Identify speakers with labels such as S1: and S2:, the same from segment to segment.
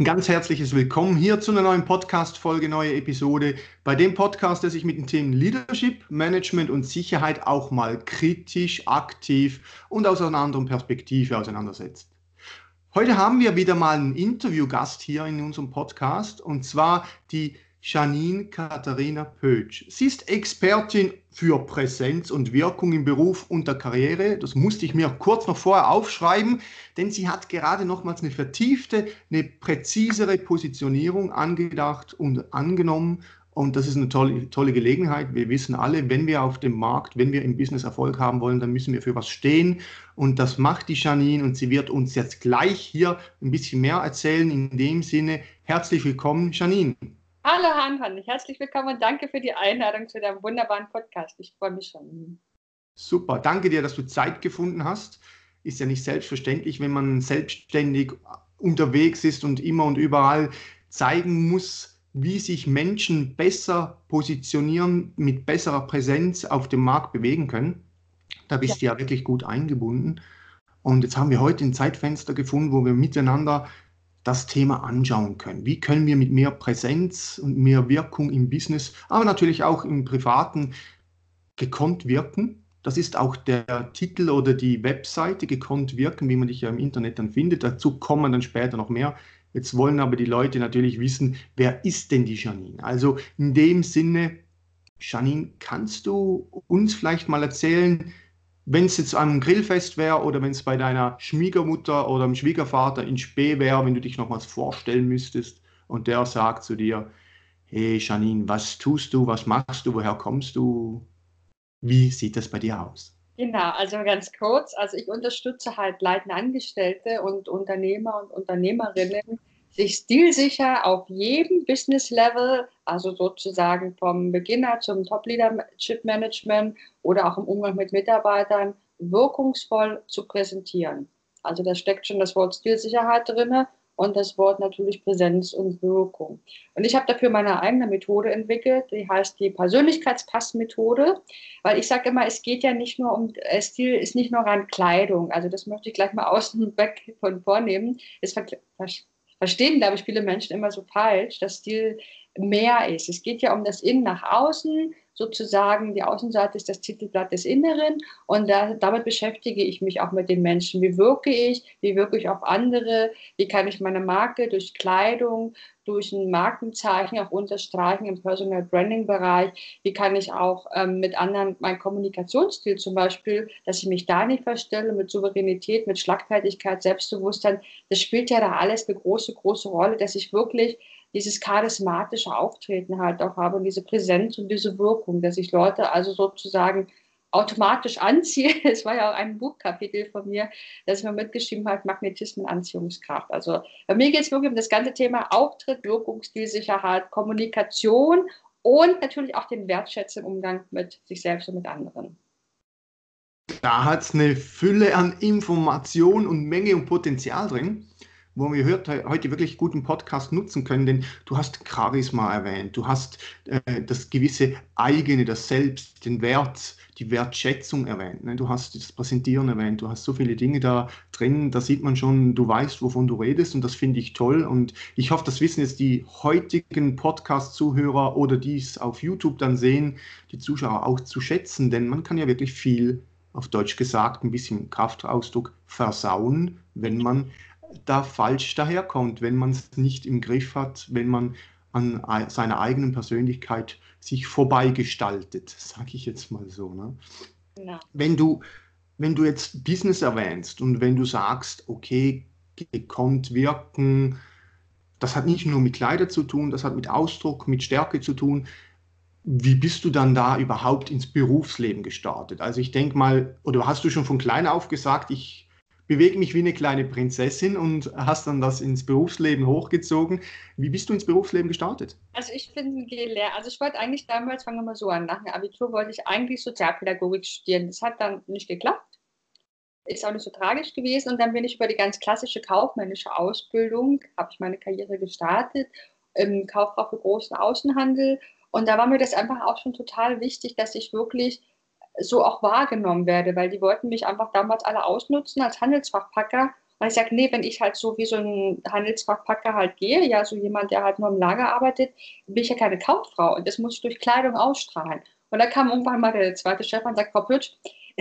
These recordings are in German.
S1: Ein ganz herzliches Willkommen hier zu einer neuen Podcast-Folge, neue Episode. Bei dem Podcast, der sich mit den Themen Leadership, Management und Sicherheit auch mal kritisch, aktiv und aus einer anderen Perspektive auseinandersetzt. Heute haben wir wieder mal einen Interviewgast hier in unserem Podcast und zwar die Janine Katharina Pötsch. Sie ist Expertin für Präsenz und Wirkung im Beruf und der Karriere. Das musste ich mir kurz noch vorher aufschreiben, denn sie hat gerade nochmals eine vertiefte, eine präzisere Positionierung angedacht und angenommen. Und das ist eine tolle, tolle Gelegenheit. Wir wissen alle, wenn wir auf dem Markt, wenn wir im Business Erfolg haben wollen, dann müssen wir für was stehen. Und das macht die Janine und sie wird uns jetzt gleich hier ein bisschen mehr erzählen. In dem Sinne, herzlich willkommen, Janine.
S2: Hallo Hanhan, herzlich willkommen und danke für die Einladung zu deinem wunderbaren Podcast. Ich freue mich schon.
S1: Super, danke dir, dass du Zeit gefunden hast. Ist ja nicht selbstverständlich, wenn man selbstständig unterwegs ist und immer und überall zeigen muss, wie sich Menschen besser positionieren, mit besserer Präsenz auf dem Markt bewegen können. Da bist ja. du ja wirklich gut eingebunden. Und jetzt haben wir heute ein Zeitfenster gefunden, wo wir miteinander das Thema anschauen können. Wie können wir mit mehr Präsenz und mehr Wirkung im Business, aber natürlich auch im Privaten gekonnt wirken? Das ist auch der Titel oder die Webseite, gekonnt wirken, wie man dich ja im Internet dann findet. Dazu kommen dann später noch mehr. Jetzt wollen aber die Leute natürlich wissen, wer ist denn die Janine? Also in dem Sinne, Janine, kannst du uns vielleicht mal erzählen, wenn es jetzt am Grillfest wäre oder wenn es bei deiner Schwiegermutter oder dem Schwiegervater in Spee wäre, wenn du dich nochmals vorstellen müsstest und der sagt zu dir, hey Janine, was tust du, was machst du, woher kommst du? Wie sieht das bei dir aus?
S2: Genau, also ganz kurz, also ich unterstütze halt leitende Angestellte und Unternehmer und Unternehmerinnen sich stilsicher auf jedem Business-Level, also sozusagen vom Beginner zum Top-Leadership-Management oder auch im Umgang mit Mitarbeitern, wirkungsvoll zu präsentieren. Also da steckt schon das Wort Stilsicherheit drin und das Wort natürlich Präsenz und Wirkung. Und ich habe dafür meine eigene Methode entwickelt, die heißt die Persönlichkeitspassmethode, weil ich sage immer, es geht ja nicht nur um, äh, Stil ist nicht nur rein Kleidung, also das möchte ich gleich mal außen weg von vornehmen. Es verstehen, glaube ich, viele Menschen immer so falsch, dass Stil mehr ist. Es geht ja um das Innen nach außen, sozusagen die Außenseite ist das Titelblatt des Inneren und da, damit beschäftige ich mich auch mit den Menschen. Wie wirke ich? Wie wirke ich auf andere? Wie kann ich meine Marke durch Kleidung, durch ein Markenzeichen auch unterstreichen im Personal Branding Bereich? Wie kann ich auch ähm, mit anderen mein Kommunikationsstil zum Beispiel, dass ich mich da nicht verstelle mit Souveränität, mit Schlagfertigkeit, Selbstbewusstsein? Das spielt ja da alles eine große, große Rolle, dass ich wirklich dieses charismatische Auftreten halt auch habe und diese Präsenz und diese Wirkung, dass ich Leute also sozusagen automatisch anziehe. Es war ja auch ein Buchkapitel von mir, das ich mir mitgeschrieben habe, Magnetismus Anziehungskraft. Also bei mir geht es wirklich um das ganze Thema Auftritt, Wirkung, Stilsicherheit, Kommunikation und natürlich auch den Wertschätzen im Umgang mit sich selbst und mit anderen.
S1: Da hat es eine Fülle an Information und Menge und Potenzial drin wo wir heute wirklich guten Podcast nutzen können, denn du hast Charisma erwähnt, du hast äh, das gewisse eigene, das Selbst, den Wert, die Wertschätzung erwähnt, ne? du hast das Präsentieren erwähnt, du hast so viele Dinge da drin, da sieht man schon, du weißt, wovon du redest und das finde ich toll und ich hoffe, das wissen jetzt die heutigen Podcast-Zuhörer oder die es auf YouTube dann sehen, die Zuschauer auch zu schätzen, denn man kann ja wirklich viel auf Deutsch gesagt, ein bisschen Kraftausdruck versauen, wenn man da falsch daherkommt, wenn man es nicht im Griff hat, wenn man an seiner eigenen Persönlichkeit sich vorbeigestaltet, sage ich jetzt mal so. Ne? Genau. Wenn du, wenn du jetzt Business erwähnst und wenn du sagst, okay, gekonnt wirken, das hat nicht nur mit Kleider zu tun, das hat mit Ausdruck, mit Stärke zu tun. Wie bist du dann da überhaupt ins Berufsleben gestartet? Also ich denke mal, oder hast du schon von klein auf gesagt, ich bewege mich wie eine kleine Prinzessin und hast dann das ins Berufsleben hochgezogen. Wie bist du ins Berufsleben gestartet?
S2: Also ich bin gelehrt, also ich wollte eigentlich damals, fangen wir mal so an, nach dem Abitur wollte ich eigentlich Sozialpädagogik studieren. Das hat dann nicht geklappt. Ist auch nicht so tragisch gewesen. Und dann bin ich über die ganz klassische kaufmännische Ausbildung, habe ich meine Karriere gestartet, im Kauffrau für großen Außenhandel. Und da war mir das einfach auch schon total wichtig, dass ich wirklich so auch wahrgenommen werde, weil die wollten mich einfach damals alle ausnutzen als Handelsfachpacker. Und ich sage, nee, wenn ich halt so wie so ein Handelsfachpacker halt gehe, ja, so jemand, der halt nur im Lager arbeitet, bin ich ja keine Kauffrau und das muss ich durch Kleidung ausstrahlen. Und da kam irgendwann mal der zweite Chef und sagt, Frau Pütsch,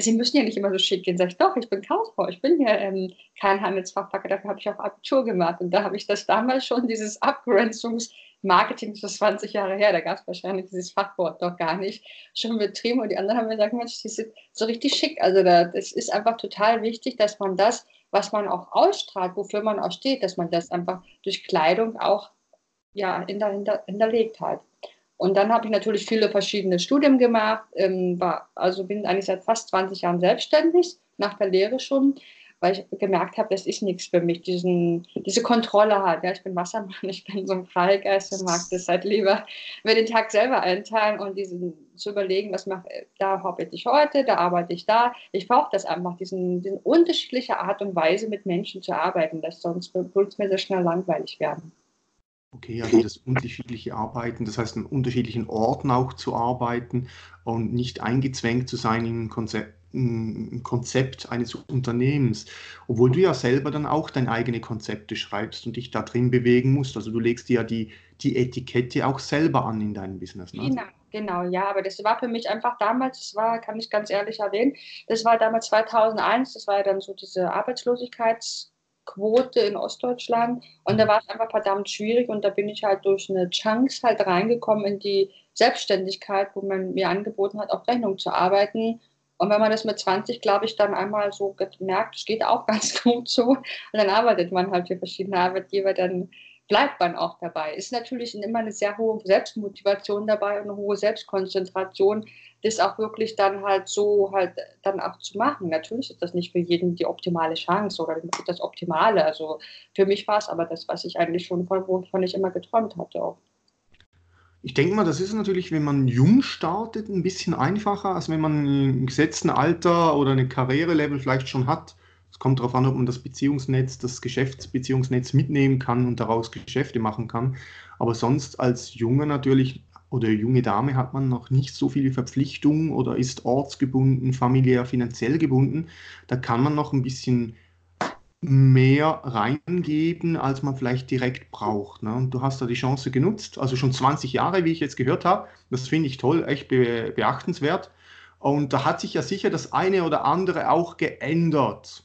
S2: Sie müssen ja nicht immer so schick gehen. Sag ich, doch, ich bin Kauffrau, ich bin ja ähm, kein Handelsfachpacker, dafür habe ich auch Abitur gemacht. Und da habe ich das damals schon, dieses Abgrenzungs- Marketing ist 20 Jahre her, da gab es wahrscheinlich dieses Fachwort doch gar nicht, schon betrieben und die anderen haben mir gesagt, Mensch, die sind so richtig schick. Also das ist einfach total wichtig, dass man das, was man auch ausstrahlt, wofür man auch steht, dass man das einfach durch Kleidung auch ja, hinter, hinter, hinterlegt hat. Und dann habe ich natürlich viele verschiedene Studien gemacht, ähm, war, also bin eigentlich seit fast 20 Jahren selbstständig, nach der Lehre schon weil ich gemerkt habe, das ist nichts für mich, diesen, diese Kontrolle hat. Ja, ich bin Wassermann, ich bin so ein Freigeist und mag das halt lieber mir den Tag selber einteilen und diesen zu überlegen, was mache da arbeite ich heute, da arbeite ich da. Ich brauche das einfach, diesen, diesen unterschiedliche Art und Weise mit Menschen zu arbeiten, dass sonst wird es mir sehr schnell langweilig werden.
S1: Okay, also das unterschiedliche Arbeiten, das heißt an unterschiedlichen Orten auch zu arbeiten und nicht eingezwängt zu sein in ein Konzept, ein Konzept eines Unternehmens, obwohl du ja selber dann auch deine eigenen Konzepte schreibst und dich da drin bewegen musst. Also du legst dir ja die, die Etikette auch selber an in deinem Business.
S2: Ne? Genau, genau, ja, aber das war für mich einfach damals, das war, kann ich ganz ehrlich erwähnen, das war damals 2001, das war ja dann so diese Arbeitslosigkeitsquote in Ostdeutschland und da war es einfach verdammt schwierig und da bin ich halt durch eine Chance halt reingekommen in die Selbstständigkeit, wo man mir angeboten hat, auf Rechnung zu arbeiten und wenn man das mit 20, glaube ich, dann einmal so merkt, es geht auch ganz gut so, und dann arbeitet man halt für verschiedene Arbeitgeber, dann bleibt man auch dabei. Ist natürlich immer eine sehr hohe Selbstmotivation dabei und eine hohe Selbstkonzentration, das auch wirklich dann halt so halt dann auch zu machen. Natürlich ist das nicht für jeden die optimale Chance oder das Optimale. Also für mich war es aber das, was ich eigentlich schon von, wovon ich immer geträumt hatte auch.
S1: Ich denke mal, das ist natürlich, wenn man jung startet, ein bisschen einfacher, als wenn man ein gesetzten Alter oder eine Karrierelevel vielleicht schon hat. Es kommt darauf an, ob man das Beziehungsnetz, das Geschäftsbeziehungsnetz mitnehmen kann und daraus Geschäfte machen kann. Aber sonst als Junge natürlich oder junge Dame hat man noch nicht so viele Verpflichtungen oder ist ortsgebunden, familiär, finanziell gebunden. Da kann man noch ein bisschen mehr reingeben, als man vielleicht direkt braucht. Ne? Und du hast da die Chance genutzt, also schon 20 Jahre, wie ich jetzt gehört habe. Das finde ich toll, echt be beachtenswert. Und da hat sich ja sicher das eine oder andere auch geändert.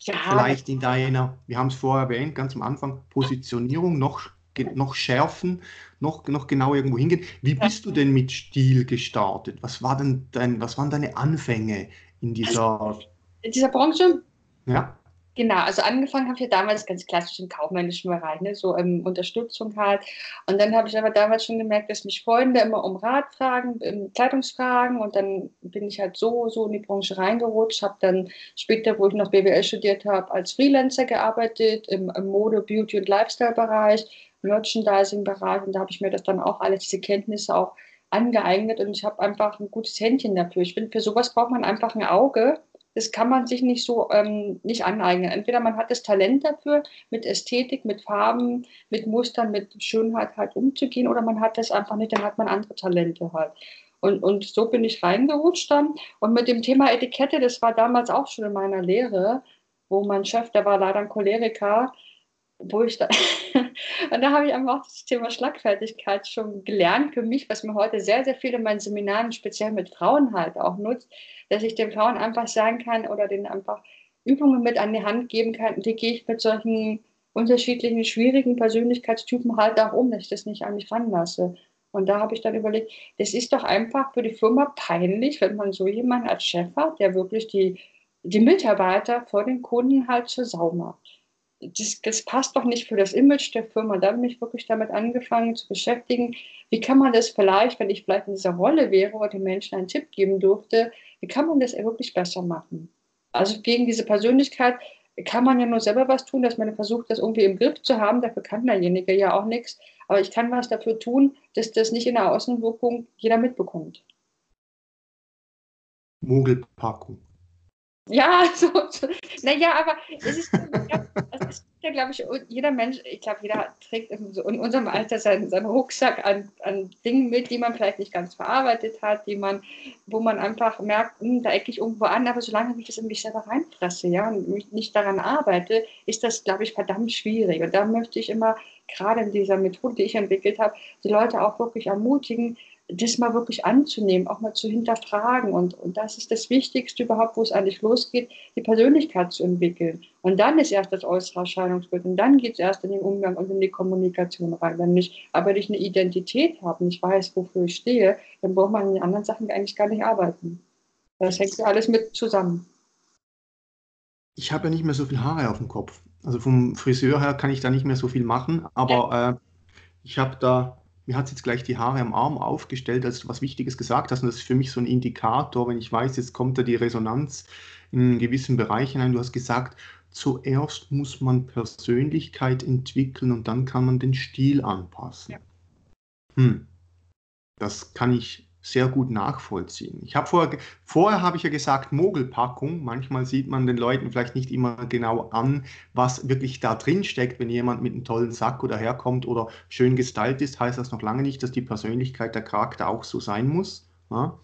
S1: Ja. Vielleicht in deiner, wir haben es vorher erwähnt, ganz am Anfang, Positionierung noch, noch schärfen, noch, noch genau irgendwo hingehen. Wie bist du denn mit Stil gestartet? Was, war denn dein, was waren deine Anfänge in dieser,
S2: in dieser Branche?
S1: Ja.
S2: Genau, also angefangen habe ich ja damals ganz klassisch im kaufmännischen Bereich, ne, so ähm, Unterstützung halt. Und dann habe ich aber damals schon gemerkt, dass mich Freunde immer um Rat fragen, um Kleidungsfragen. Und dann bin ich halt so, so in die Branche reingerutscht, habe dann später, wo ich noch BWL studiert habe, als Freelancer gearbeitet im, im Mode-, Beauty- und Lifestyle-Bereich, Merchandising-Bereich. Und da habe ich mir das dann auch, alle diese Kenntnisse auch angeeignet und ich habe einfach ein gutes Händchen dafür. Ich finde, für sowas braucht man einfach ein Auge das kann man sich nicht so ähm, nicht aneignen. Entweder man hat das Talent dafür, mit Ästhetik, mit Farben, mit Mustern, mit Schönheit halt umzugehen, oder man hat das einfach nicht, dann hat man andere Talente halt. Und, und so bin ich reingerutscht dann. Und mit dem Thema Etikette, das war damals auch schon in meiner Lehre, wo mein Chef, der war leider ein Choleriker, wo ich da und da habe ich einfach das Thema Schlagfertigkeit schon gelernt für mich, was mir heute sehr, sehr viel in meinen Seminaren, speziell mit Frauen halt auch nutzt, dass ich den Frauen einfach sagen kann oder denen einfach Übungen mit an die Hand geben kann, die gehe ich mit solchen unterschiedlichen, schwierigen Persönlichkeitstypen halt auch um, dass ich das nicht an mich ranlasse. Und da habe ich dann überlegt, das ist doch einfach für die Firma peinlich, wenn man so jemanden als Chef hat, der wirklich die, die Mitarbeiter vor den Kunden halt zur Sau macht. Das, das, passt doch nicht für das Image der Firma. Da habe ich mich wirklich damit angefangen zu beschäftigen, wie kann man das vielleicht, wenn ich vielleicht in dieser Rolle wäre oder den Menschen einen Tipp geben durfte, wie kann man das wirklich besser machen? Also gegen diese Persönlichkeit kann man ja nur selber was tun, dass man versucht, das irgendwie im Griff zu haben. Dafür kann derjenige ja auch nichts. Aber ich kann was dafür tun, dass das nicht in der Außenwirkung jeder mitbekommt.
S1: Mogelpackung.
S2: Ja, so, so. naja, aber es ist, ist ja, glaube ich, jeder Mensch, ich glaube, jeder trägt in, unserem Alter seinen, seinen Rucksack an, an Dingen mit, die man vielleicht nicht ganz verarbeitet hat, die man, wo man einfach merkt, hm, da ecke ich irgendwo an, aber solange ich das in mich selber reinfresse, ja, und mich nicht daran arbeite, ist das, glaube ich, verdammt schwierig. Und da möchte ich immer, gerade in dieser Methode, die ich entwickelt habe, die Leute auch wirklich ermutigen, das mal wirklich anzunehmen, auch mal zu hinterfragen. Und, und das ist das Wichtigste überhaupt, wo es eigentlich losgeht, die Persönlichkeit zu entwickeln. Und dann ist erst das äußere Erscheinungsbild. Und dann geht es erst in den Umgang und in die Kommunikation rein. Wenn ich aber nicht eine Identität habe, nicht weiß, wofür ich stehe, dann braucht man in den anderen Sachen eigentlich gar nicht arbeiten. Das hängt ja alles mit zusammen.
S1: Ich habe ja nicht mehr so viel Haare auf dem Kopf. Also vom Friseur her kann ich da nicht mehr so viel machen, aber äh, ich habe da mir hat es jetzt gleich die Haare am Arm aufgestellt, als du was Wichtiges gesagt hast. Und das ist für mich so ein Indikator, wenn ich weiß, jetzt kommt da die Resonanz in einen gewissen Bereich hinein. Du hast gesagt, zuerst muss man Persönlichkeit entwickeln und dann kann man den Stil anpassen. Ja. Hm. Das kann ich sehr gut nachvollziehen. Ich habe vorher, vorher habe ich ja gesagt Mogelpackung. Manchmal sieht man den Leuten vielleicht nicht immer genau an, was wirklich da drin steckt. Wenn jemand mit einem tollen Sack oder herkommt oder schön gestylt ist, heißt das noch lange nicht, dass die Persönlichkeit, der Charakter auch so sein muss. Ja.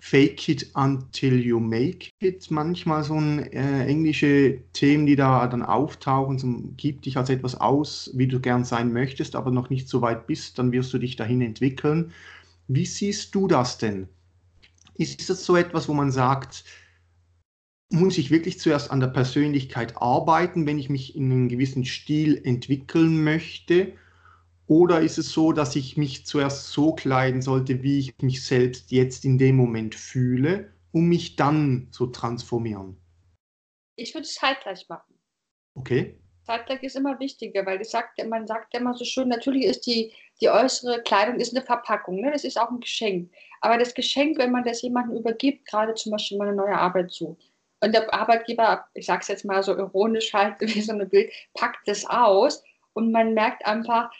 S1: Fake it until you make it, manchmal so ein äh, englische Themen, die da dann auftauchen, so, gib dich als etwas aus, wie du gern sein möchtest, aber noch nicht so weit bist, dann wirst du dich dahin entwickeln. Wie siehst du das denn? Ist das so etwas, wo man sagt, muss ich wirklich zuerst an der Persönlichkeit arbeiten, wenn ich mich in einen gewissen Stil entwickeln möchte? Oder ist es so, dass ich mich zuerst so kleiden sollte, wie ich mich selbst jetzt in dem Moment fühle, um mich dann zu transformieren?
S2: Ich würde es zeitgleich machen.
S1: Okay.
S2: Zeitgleich ist immer wichtiger, weil sagt, man sagt ja immer so schön, natürlich ist die, die äußere Kleidung ist eine Verpackung, ne? das ist auch ein Geschenk. Aber das Geschenk, wenn man das jemandem übergibt, gerade zum Beispiel mal eine neue Arbeit sucht, und der Arbeitgeber, ich sage es jetzt mal so ironisch halt, wie so ein Bild, packt das aus und man merkt einfach,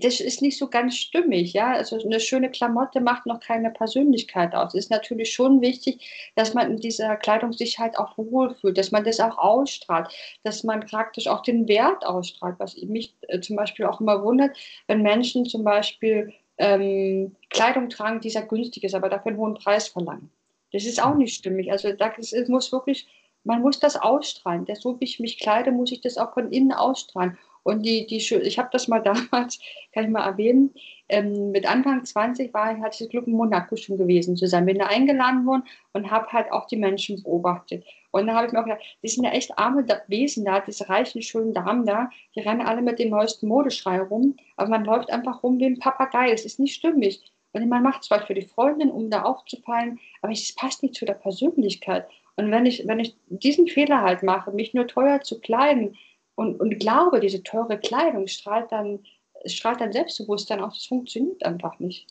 S2: das ist nicht so ganz stimmig, ja. Also eine schöne Klamotte macht noch keine Persönlichkeit aus. Es ist natürlich schon wichtig, dass man in dieser Kleidung sich halt auch wohlfühlt, dass man das auch ausstrahlt, dass man praktisch auch den Wert ausstrahlt, was mich äh, zum Beispiel auch immer wundert, wenn Menschen zum Beispiel ähm, Kleidung tragen, die sehr günstig ist, aber dafür einen hohen Preis verlangen. Das ist auch nicht stimmig. Also das muss wirklich, man muss das ausstrahlen. So wie ich mich kleide, muss ich das auch von innen ausstrahlen. Und die, die, ich habe das mal damals, kann ich mal erwähnen, ähm, mit Anfang 20 war ich, hatte ich das Glück in Monaco schon gewesen zusammen. Bin da eingeladen worden und habe halt auch die Menschen beobachtet. Und da habe ich mir auch gedacht, die sind ja echt arme Wesen da, diese reichen, schönen Damen da, die rennen alle mit dem neuesten Modeschrei rum, aber man läuft einfach rum wie ein Papagei. Es ist nicht stimmig. Und man macht es zwar für die Freundin, um da aufzufallen, aber es passt nicht zu der Persönlichkeit. Und wenn ich, wenn ich diesen Fehler halt mache, mich nur teuer zu kleiden, und, und glaube, diese teure Kleidung strahlt dann, strahlt dann Selbstbewusstsein aus. Das funktioniert einfach nicht.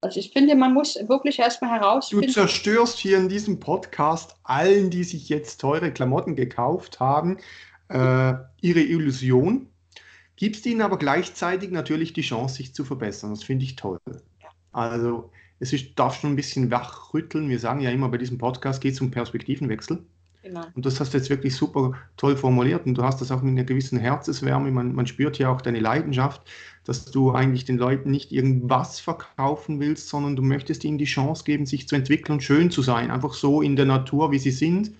S2: Also ich finde, man muss wirklich erstmal herausfinden.
S1: Du zerstörst hier in diesem Podcast allen, die sich jetzt teure Klamotten gekauft haben, äh, ihre Illusion, gibst ihnen aber gleichzeitig natürlich die Chance, sich zu verbessern. Das finde ich toll. Also es ist, darf schon ein bisschen wachrütteln. Wir sagen ja immer, bei diesem Podcast geht es um Perspektivenwechsel. Genau. Und das hast du jetzt wirklich super toll formuliert und du hast das auch mit einer gewissen Herzenswärme. Man, man spürt ja auch deine Leidenschaft, dass du eigentlich den Leuten nicht irgendwas verkaufen willst, sondern du möchtest ihnen die Chance geben, sich zu entwickeln und schön zu sein. Einfach so in der Natur, wie sie sind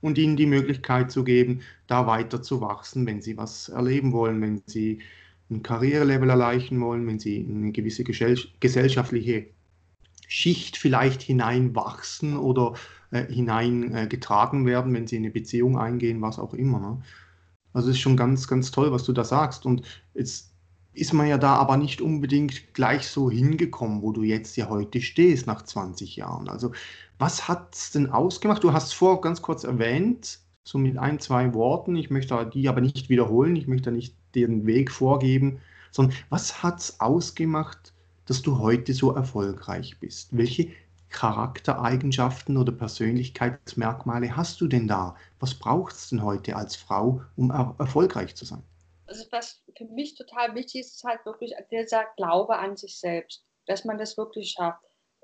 S1: und ihnen die Möglichkeit zu geben, da weiter zu wachsen, wenn sie was erleben wollen, wenn sie ein Karrierelevel erreichen wollen, wenn sie eine gewisse gesellschaftliche Schicht vielleicht hineinwachsen oder äh, hineingetragen äh, werden, wenn sie in eine Beziehung eingehen, was auch immer. Ne? Also es ist schon ganz, ganz toll, was du da sagst. Und jetzt ist man ja da aber nicht unbedingt gleich so hingekommen, wo du jetzt ja heute stehst nach 20 Jahren. Also was hat es denn ausgemacht? Du hast es vor ganz kurz erwähnt, so mit ein, zwei Worten. Ich möchte die aber nicht wiederholen. Ich möchte nicht den Weg vorgeben, sondern was hat es ausgemacht, dass du heute so erfolgreich bist? Welche Charaktereigenschaften oder Persönlichkeitsmerkmale hast du denn da? Was braucht es denn heute als Frau, um er erfolgreich zu sein?
S2: Also was für mich total wichtig ist, ist halt wirklich dieser Glaube an sich selbst, dass man das wirklich schafft.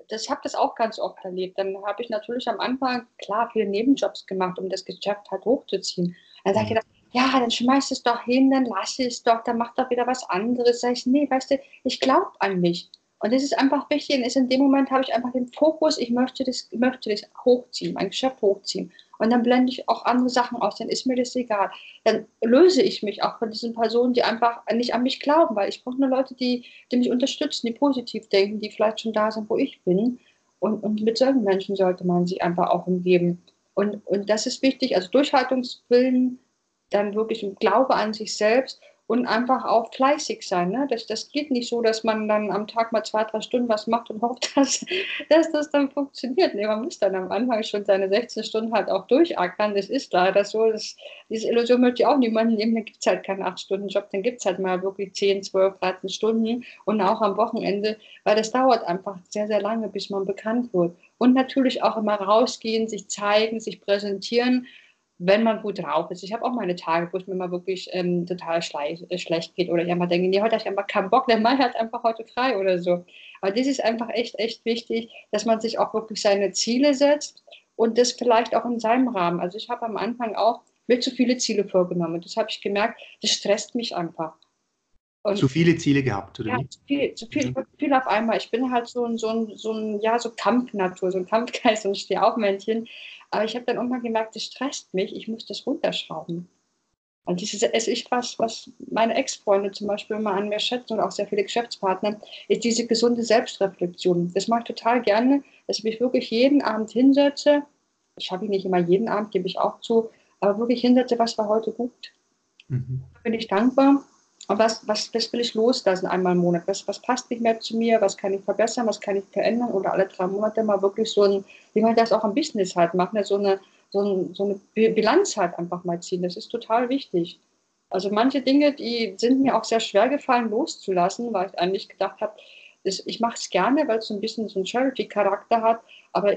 S2: Das, ich habe das auch ganz oft erlebt. Dann habe ich natürlich am Anfang, klar, viele Nebenjobs gemacht, um das Geschäft halt hochzuziehen. Dann sage ich, gedacht, mhm. ja, dann schmeiß es doch hin, dann lass es doch, dann mach doch wieder was anderes. Sag ich, nee, weißt du, ich glaube an mich. Und das ist einfach wichtig. Und ist in dem Moment habe ich einfach den Fokus, ich möchte das, möchte das hochziehen, mein Geschäft hochziehen. Und dann blende ich auch andere Sachen aus, dann ist mir das egal. Dann löse ich mich auch von diesen Personen, die einfach nicht an mich glauben, weil ich brauche nur Leute, die, die mich unterstützen, die positiv denken, die vielleicht schon da sind, wo ich bin. Und, und mit solchen Menschen sollte man sich einfach auch umgeben. Und, und das ist wichtig, also Durchhaltungswillen, dann wirklich ein Glaube an sich selbst und einfach auch fleißig sein. Ne? Das, das geht nicht so, dass man dann am Tag mal zwei, drei Stunden was macht und hofft, dass, dass das dann funktioniert. Nee, man muss dann am Anfang schon seine 16 Stunden halt auch durchackern. Das ist leider so. Das, diese Illusion möchte ich auch niemanden nehmen. Dann gibt es halt keinen 8-Stunden-Job, dann gibt es halt mal wirklich 10, 12, 13 Stunden und auch am Wochenende, weil das dauert einfach sehr, sehr lange, bis man bekannt wird. Und natürlich auch immer rausgehen, sich zeigen, sich präsentieren wenn man gut drauf ist. Ich habe auch meine Tage, wo es mir mal wirklich ähm, total äh, schlecht geht oder ich einfach denke, nee, heute habe ich einfach keinen Bock, der Mai hat einfach heute frei oder so. Aber das ist einfach echt, echt wichtig, dass man sich auch wirklich seine Ziele setzt und das vielleicht auch in seinem Rahmen. Also ich habe am Anfang auch mir zu viele Ziele vorgenommen. Das habe ich gemerkt, das stresst mich einfach.
S1: Und zu viele Ziele gehabt, oder?
S2: Ja, zu viel, zu viel, mhm. viel auf einmal. Ich bin halt so ein, so ein, so ein, ja, so Kampfnatur, so ein Kampfgeist und Stehaufmännchen. Aber ich habe dann irgendwann gemerkt, das stresst mich, ich muss das runterschrauben. Und dieses, es ist was, was meine Ex-Freunde zum Beispiel immer an mir schätzen und auch sehr viele Geschäftspartner, ist diese gesunde Selbstreflexion. Das mache ich total gerne, dass ich mich wirklich jeden Abend hinsetze. Ich habe ihn nicht immer jeden Abend, gebe ich auch zu, aber wirklich hinsetze, was war heute gut. Mhm. Bin ich dankbar und was, was, was will ich loslassen einmal im Monat? Was, was passt nicht mehr zu mir? Was kann ich verbessern? Was kann ich verändern? Oder alle drei Monate mal wirklich so ein, wie man das auch im Business halt macht, so, eine, so, ein, so eine Bilanz halt einfach mal ziehen. Das ist total wichtig. Also manche Dinge, die sind mir auch sehr schwer gefallen loszulassen, weil ich eigentlich gedacht habe, ich mache es gerne, weil es so ein bisschen so einen Charity-Charakter hat, aber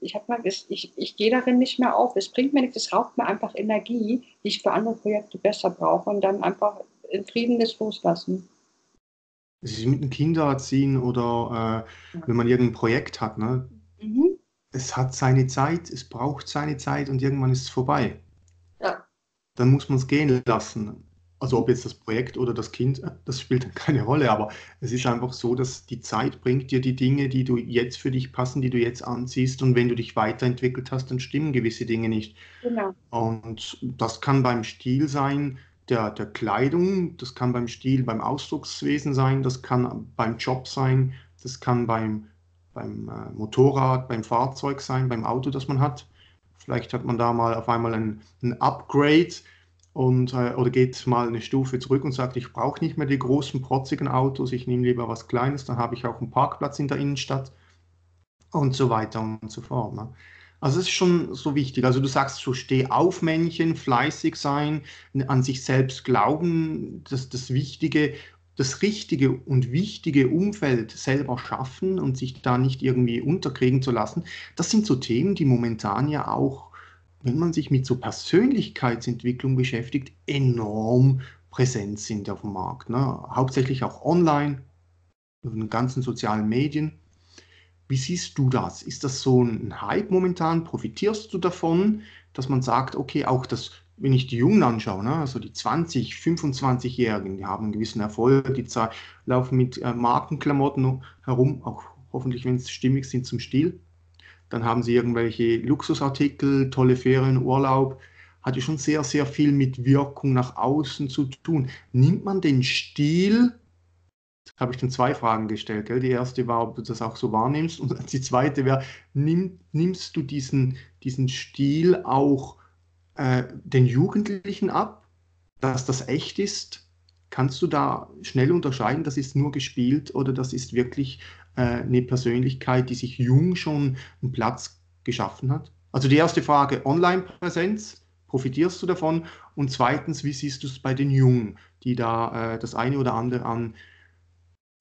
S2: ich habe mal, ich, ich gehe darin nicht mehr auf. Es bringt mir nichts, es raubt mir einfach Energie, die ich für andere Projekte besser brauche und dann einfach in Frieden das loslassen.
S1: Es ist mit dem Kindererziehen oder äh, ja. wenn man irgendein Projekt hat, ne? Mhm. es hat seine Zeit, es braucht seine Zeit und irgendwann ist es vorbei. Ja. Dann muss man es gehen lassen. Also ob jetzt das Projekt oder das Kind, äh, das spielt dann keine Rolle, aber es ist einfach so, dass die Zeit bringt dir die Dinge, die du jetzt für dich passen, die du jetzt anziehst und wenn du dich weiterentwickelt hast, dann stimmen gewisse Dinge nicht. Genau. Und das kann beim Stil sein, der, der Kleidung, das kann beim Stil, beim Ausdruckswesen sein, das kann beim Job sein, das kann beim, beim äh, Motorrad, beim Fahrzeug sein, beim Auto, das man hat. Vielleicht hat man da mal auf einmal ein, ein Upgrade und, äh, oder geht mal eine Stufe zurück und sagt, ich brauche nicht mehr die großen, protzigen Autos, ich nehme lieber was Kleines, dann habe ich auch einen Parkplatz in der Innenstadt und so weiter und so fort. Ne? Also es ist schon so wichtig. Also du sagst so, steh auf Männchen, fleißig sein, an sich selbst glauben, dass das Wichtige, das richtige und wichtige Umfeld selber schaffen und sich da nicht irgendwie unterkriegen zu lassen. Das sind so Themen, die momentan ja auch, wenn man sich mit so Persönlichkeitsentwicklung beschäftigt, enorm präsent sind auf dem Markt. Ne? Hauptsächlich auch online, in den ganzen sozialen Medien. Wie siehst du das? Ist das so ein Hype momentan? Profitierst du davon, dass man sagt, okay, auch das, wenn ich die Jungen anschaue, ne, also die 20, 25-Jährigen, die haben einen gewissen Erfolg, die laufen mit äh, Markenklamotten herum, auch hoffentlich, wenn es stimmig sind zum Stil. Dann haben sie irgendwelche Luxusartikel, tolle Ferien, Urlaub. Hat ja schon sehr, sehr viel mit Wirkung nach außen zu tun. Nimmt man den Stil habe ich dann zwei Fragen gestellt. Gell? Die erste war, ob du das auch so wahrnimmst. Und die zweite wäre, nimm, nimmst du diesen, diesen Stil auch äh, den Jugendlichen ab, dass das echt ist? Kannst du da schnell unterscheiden, das ist nur gespielt oder das ist wirklich äh, eine Persönlichkeit, die sich jung schon einen Platz geschaffen hat? Also die erste Frage, Online-Präsenz, profitierst du davon? Und zweitens, wie siehst du es bei den Jungen, die da äh, das eine oder andere an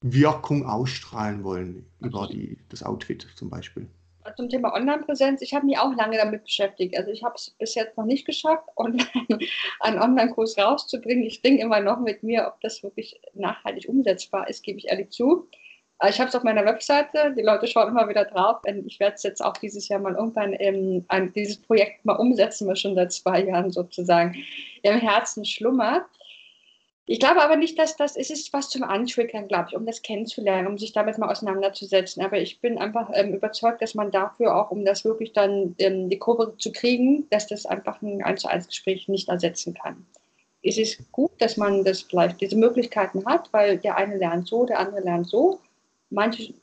S1: Wirkung ausstrahlen wollen über die, das Outfit zum Beispiel?
S2: zum Thema Online-Präsenz, ich habe mich auch lange damit beschäftigt. Also ich habe es bis jetzt noch nicht geschafft, online, einen Online-Kurs rauszubringen. Ich denke immer noch mit mir, ob das wirklich nachhaltig umsetzbar ist, gebe ich ehrlich zu. Ich habe es auf meiner Webseite, die Leute schauen immer wieder drauf. Ich werde es jetzt auch dieses Jahr mal irgendwann, im, ein, dieses Projekt mal umsetzen, wir schon seit zwei Jahren sozusagen im Herzen schlummert. Ich glaube aber nicht, dass das, es ist was zum Antriggern, glaube ich, um das kennenzulernen, um sich damit mal auseinanderzusetzen. Aber ich bin einfach ähm, überzeugt, dass man dafür auch, um das wirklich dann ähm, die Kurve zu kriegen, dass das einfach ein 1 zu 1 Gespräch nicht ersetzen kann. Es ist gut, dass man das vielleicht diese Möglichkeiten hat, weil der eine lernt so, der andere lernt so. Manche,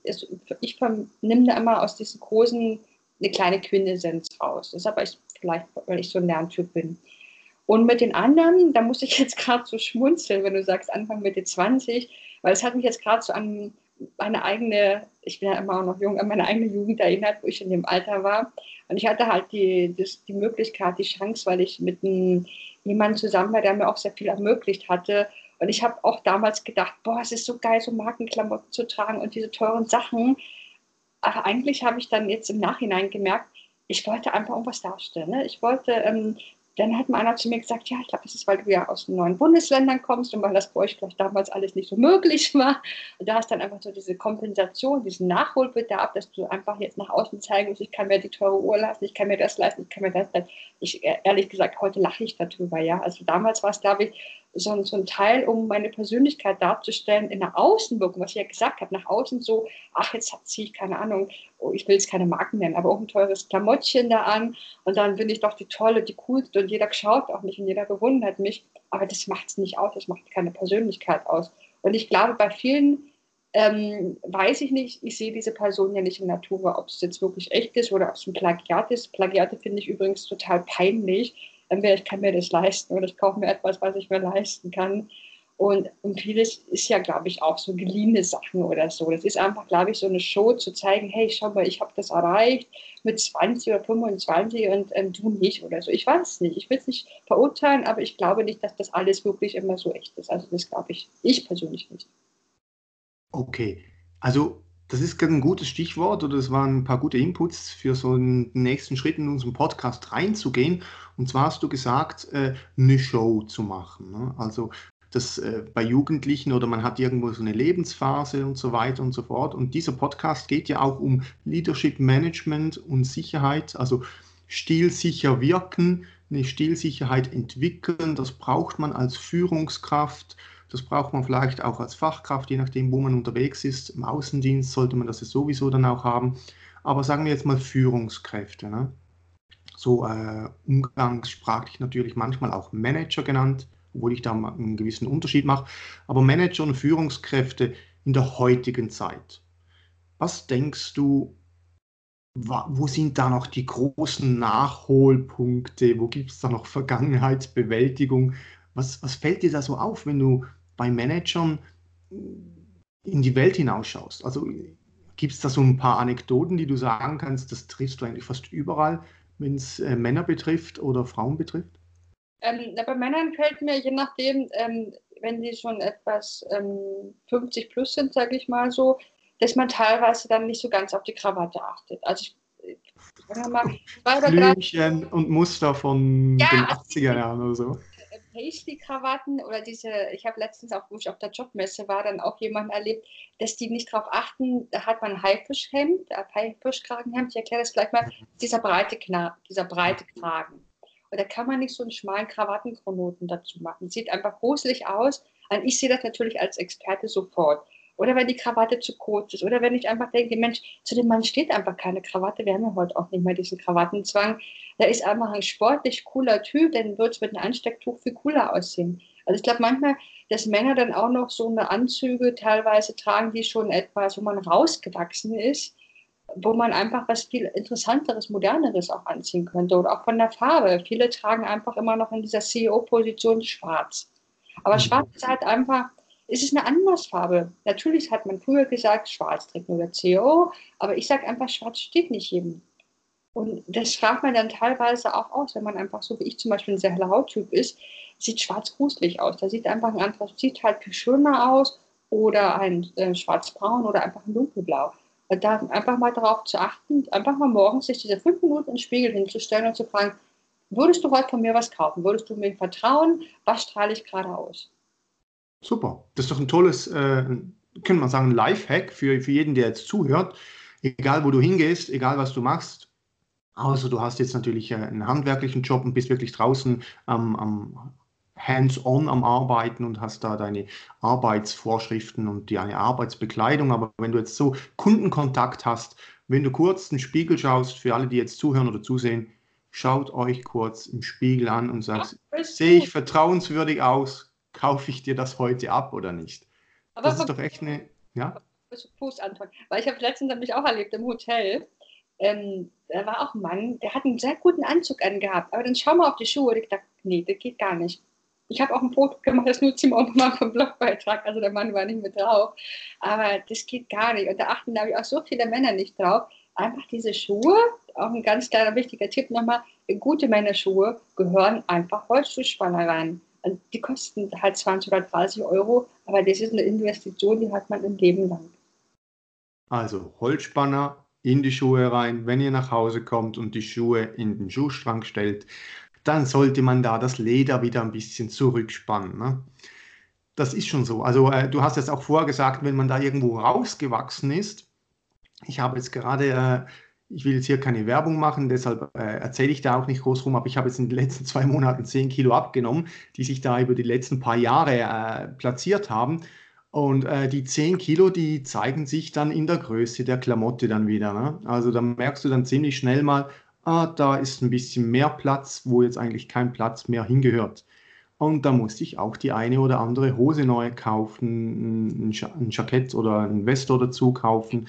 S2: ich nehme da immer aus diesen Kursen eine kleine Quintessenz raus. Das ist aber vielleicht, weil ich so ein Lerntyp bin. Und mit den anderen, da muss ich jetzt gerade so schmunzeln, wenn du sagst Anfang Mitte 20, weil es hat mich jetzt gerade so an meine eigene, ich bin ja immer noch jung, an meine eigene Jugend erinnert, wo ich in dem Alter war. Und ich hatte halt die, das, die Möglichkeit, die Chance, weil ich mit einem, jemandem zusammen war, der mir auch sehr viel ermöglicht hatte. Und ich habe auch damals gedacht, boah, es ist so geil, so Markenklamotten zu tragen und diese teuren Sachen. Aber eigentlich habe ich dann jetzt im Nachhinein gemerkt, ich wollte einfach irgendwas darstellen. Ne? Ich wollte ähm, dann hat mal einer zu mir gesagt, ja, ich glaube, das ist, weil du ja aus den neuen Bundesländern kommst und weil das bei euch vielleicht damals alles nicht so möglich war. Da ist dann einfach so diese Kompensation, diesen Nachholbedarf, dass du einfach jetzt nach außen zeigen musst, ich kann mir die teure Uhr leisten, ich kann mir das leisten, ich kann mir das leisten. Ich, ehrlich gesagt, heute lache ich darüber, ja. Also damals war es, glaube ich, so, so ein Teil, um meine Persönlichkeit darzustellen in der Außenwirkung, was ich ja gesagt habe, nach außen so, ach, jetzt ziehe ich keine Ahnung, oh, ich will jetzt keine Marken nennen, aber auch ein teures Klamottchen da an und dann bin ich doch die tolle, die coolste und jeder schaut auch mich und jeder bewundert mich, aber das macht es nicht aus, das macht keine Persönlichkeit aus. Und ich glaube, bei vielen ähm, weiß ich nicht, ich sehe diese Person ja nicht in Natur, ob es jetzt wirklich echt ist oder ob es ein Plagiat ist. Plagiate finde ich übrigens total peinlich entweder ich kann mir das leisten oder ich kaufe mir etwas, was ich mir leisten kann. Und, und vieles ist ja, glaube ich, auch so geliehene Sachen oder so. Das ist einfach, glaube ich, so eine Show zu zeigen, hey, schau mal, ich habe das erreicht mit 20 oder 25 und ähm, du nicht oder so. Ich weiß nicht. Ich will es nicht verurteilen, aber ich glaube nicht, dass das alles wirklich immer so echt ist. Also das glaube ich, ich persönlich nicht.
S1: Okay, also das ist ein gutes Stichwort oder das waren ein paar gute Inputs für so einen nächsten Schritt in unseren Podcast reinzugehen. Und zwar hast du gesagt, äh, eine Show zu machen. Ne? Also das äh, bei Jugendlichen oder man hat irgendwo so eine Lebensphase und so weiter und so fort. Und dieser Podcast geht ja auch um Leadership Management und Sicherheit, also stilsicher wirken, eine Stilsicherheit entwickeln. Das braucht man als Führungskraft das braucht man vielleicht auch als Fachkraft, je nachdem, wo man unterwegs ist. Im Außendienst sollte man das sowieso dann auch haben. Aber sagen wir jetzt mal Führungskräfte. Ne? So äh, umgangssprachlich natürlich manchmal auch Manager genannt, obwohl ich da einen gewissen Unterschied mache. Aber Manager und Führungskräfte in der heutigen Zeit. Was denkst du, wo sind da noch die großen Nachholpunkte? Wo gibt es da noch Vergangenheitsbewältigung? Was, was fällt dir da so auf, wenn du bei Managern in die Welt hinausschaust? Also gibt es da so ein paar Anekdoten, die du sagen kannst, das triffst du eigentlich fast überall, wenn es äh, Männer betrifft oder Frauen betrifft?
S2: Ähm, bei Männern fällt mir, je nachdem, ähm, wenn die schon etwas ähm, 50 plus sind, sage ich mal so, dass man teilweise dann nicht so ganz auf die Krawatte achtet. Also
S1: ich, mal, Blümchen und Muster von ja, den 80er also Jahren oder so.
S2: Paisley-Krawatten oder diese, ich habe letztens auch, wo ich auf der Jobmesse war, dann auch jemanden erlebt, dass die nicht darauf achten, da hat man ein Haifischhemd, ein Haifischkragenhemd, ich erkläre das gleich mal, dieser breite, Kna dieser breite Kragen. Und da kann man nicht so einen schmalen Krawattenkronoten dazu machen. Sieht einfach gruselig aus. Und ich sehe das natürlich als Experte sofort. Oder wenn die Krawatte zu kurz ist. Oder wenn ich einfach denke, Mensch, zu dem Mann steht einfach keine Krawatte. Wir haben ja heute auch nicht mehr diesen Krawattenzwang. Da ist einfach ein sportlich cooler Typ, dann wird es mit einem Anstecktuch viel cooler aussehen. Also ich glaube manchmal, dass Männer dann auch noch so eine Anzüge teilweise tragen, die schon etwas, wo man rausgewachsen ist, wo man einfach was viel Interessanteres, Moderneres auch anziehen könnte. Oder auch von der Farbe. Viele tragen einfach immer noch in dieser CEO-Position schwarz. Aber mhm. schwarz ist halt einfach, es ist eine Andersfarbe. Natürlich hat man früher gesagt, schwarz trägt nur der CO, aber ich sage einfach, schwarz steht nicht jedem. Und das fragt man dann teilweise auch aus, wenn man einfach so wie ich zum Beispiel ein sehr heller Hauttyp ist, sieht schwarz gruselig aus. Da sieht einfach ein anderer, sieht halt viel schöner aus oder ein äh, schwarzbraun oder einfach ein dunkelblau. Da einfach mal darauf zu achten, einfach mal morgens sich diese fünf Minuten ins Spiegel hinzustellen und zu fragen, würdest du heute von mir was kaufen? Würdest du mir vertrauen? Was strahle ich gerade aus?
S1: Super. Das ist doch ein tolles, äh, können wir sagen, Lifehack für, für jeden, der jetzt zuhört. Egal, wo du hingehst, egal, was du machst, außer du hast jetzt natürlich äh, einen handwerklichen Job und bist wirklich draußen am, am hands-on am Arbeiten und hast da deine Arbeitsvorschriften und deine Arbeitsbekleidung. Aber wenn du jetzt so Kundenkontakt hast, wenn du kurz den Spiegel schaust, für alle, die jetzt zuhören oder zusehen, schaut euch kurz im Spiegel an und sagt, sehe ich vertrauenswürdig aus, kaufe ich dir das heute ab oder nicht? Aber das ist doch echt eine, ja?
S2: Fuß anfangen. Weil ich habe letztens nämlich auch erlebt im Hotel, ähm, da war auch ein Mann, der hat einen sehr guten Anzug angehabt, aber dann schau mal auf die Schuhe und ich dachte, nee, das geht gar nicht. Ich habe auch ein Foto gemacht, das nutze ich auch nochmal vom Blogbeitrag. Also der Mann war nicht mit drauf. Aber das geht gar nicht. Und da achten, glaube ich, auch so viele Männer nicht drauf. Einfach diese Schuhe, auch ein ganz kleiner wichtiger Tipp nochmal, gute Männerschuhe gehören einfach Holzschuhspanner rein. Und die kosten halt 20 oder 30 Euro, aber das ist eine Investition, die hat man ein Leben lang.
S1: Also Holzspanner in die Schuhe rein, wenn ihr nach Hause kommt und die Schuhe in den Schuhschrank stellt, dann sollte man da das Leder wieder ein bisschen zurückspannen. Ne? Das ist schon so. Also äh, du hast jetzt auch vorher gesagt, wenn man da irgendwo rausgewachsen ist. Ich habe jetzt gerade, äh, ich will jetzt hier keine Werbung machen, deshalb äh, erzähle ich da auch nicht groß rum, aber ich habe jetzt in den letzten zwei Monaten 10 Kilo abgenommen, die sich da über die letzten paar Jahre äh, platziert haben. Und äh, die 10 Kilo, die zeigen sich dann in der Größe der Klamotte dann wieder. Ne? Also da merkst du dann ziemlich schnell mal, ah, da ist ein bisschen mehr Platz, wo jetzt eigentlich kein Platz mehr hingehört. Und da musste ich auch die eine oder andere Hose neu kaufen, ein, Jackett oder ein Weste dazu kaufen,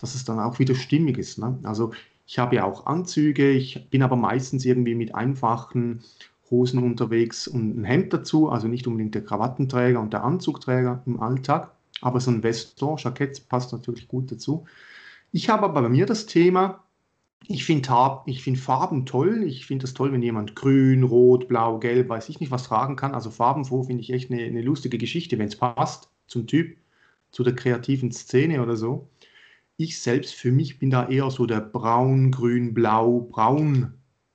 S1: dass es dann auch wieder stimmig ist. Ne? Also ich habe ja auch Anzüge, ich bin aber meistens irgendwie mit einfachen Hosen unterwegs und ein Hemd dazu, also nicht unbedingt der Krawattenträger und der Anzugträger im Alltag, aber so ein Veston, Jackett passt natürlich gut dazu. Ich habe aber bei mir das Thema, ich finde find Farben toll. Ich finde es toll, wenn jemand grün, rot, blau, gelb, weiß ich nicht, was tragen kann. Also farbenfroh finde ich echt eine, eine lustige Geschichte, wenn es passt zum Typ, zu der kreativen Szene oder so. Ich selbst für mich bin da eher so der braun, grün, blau, braun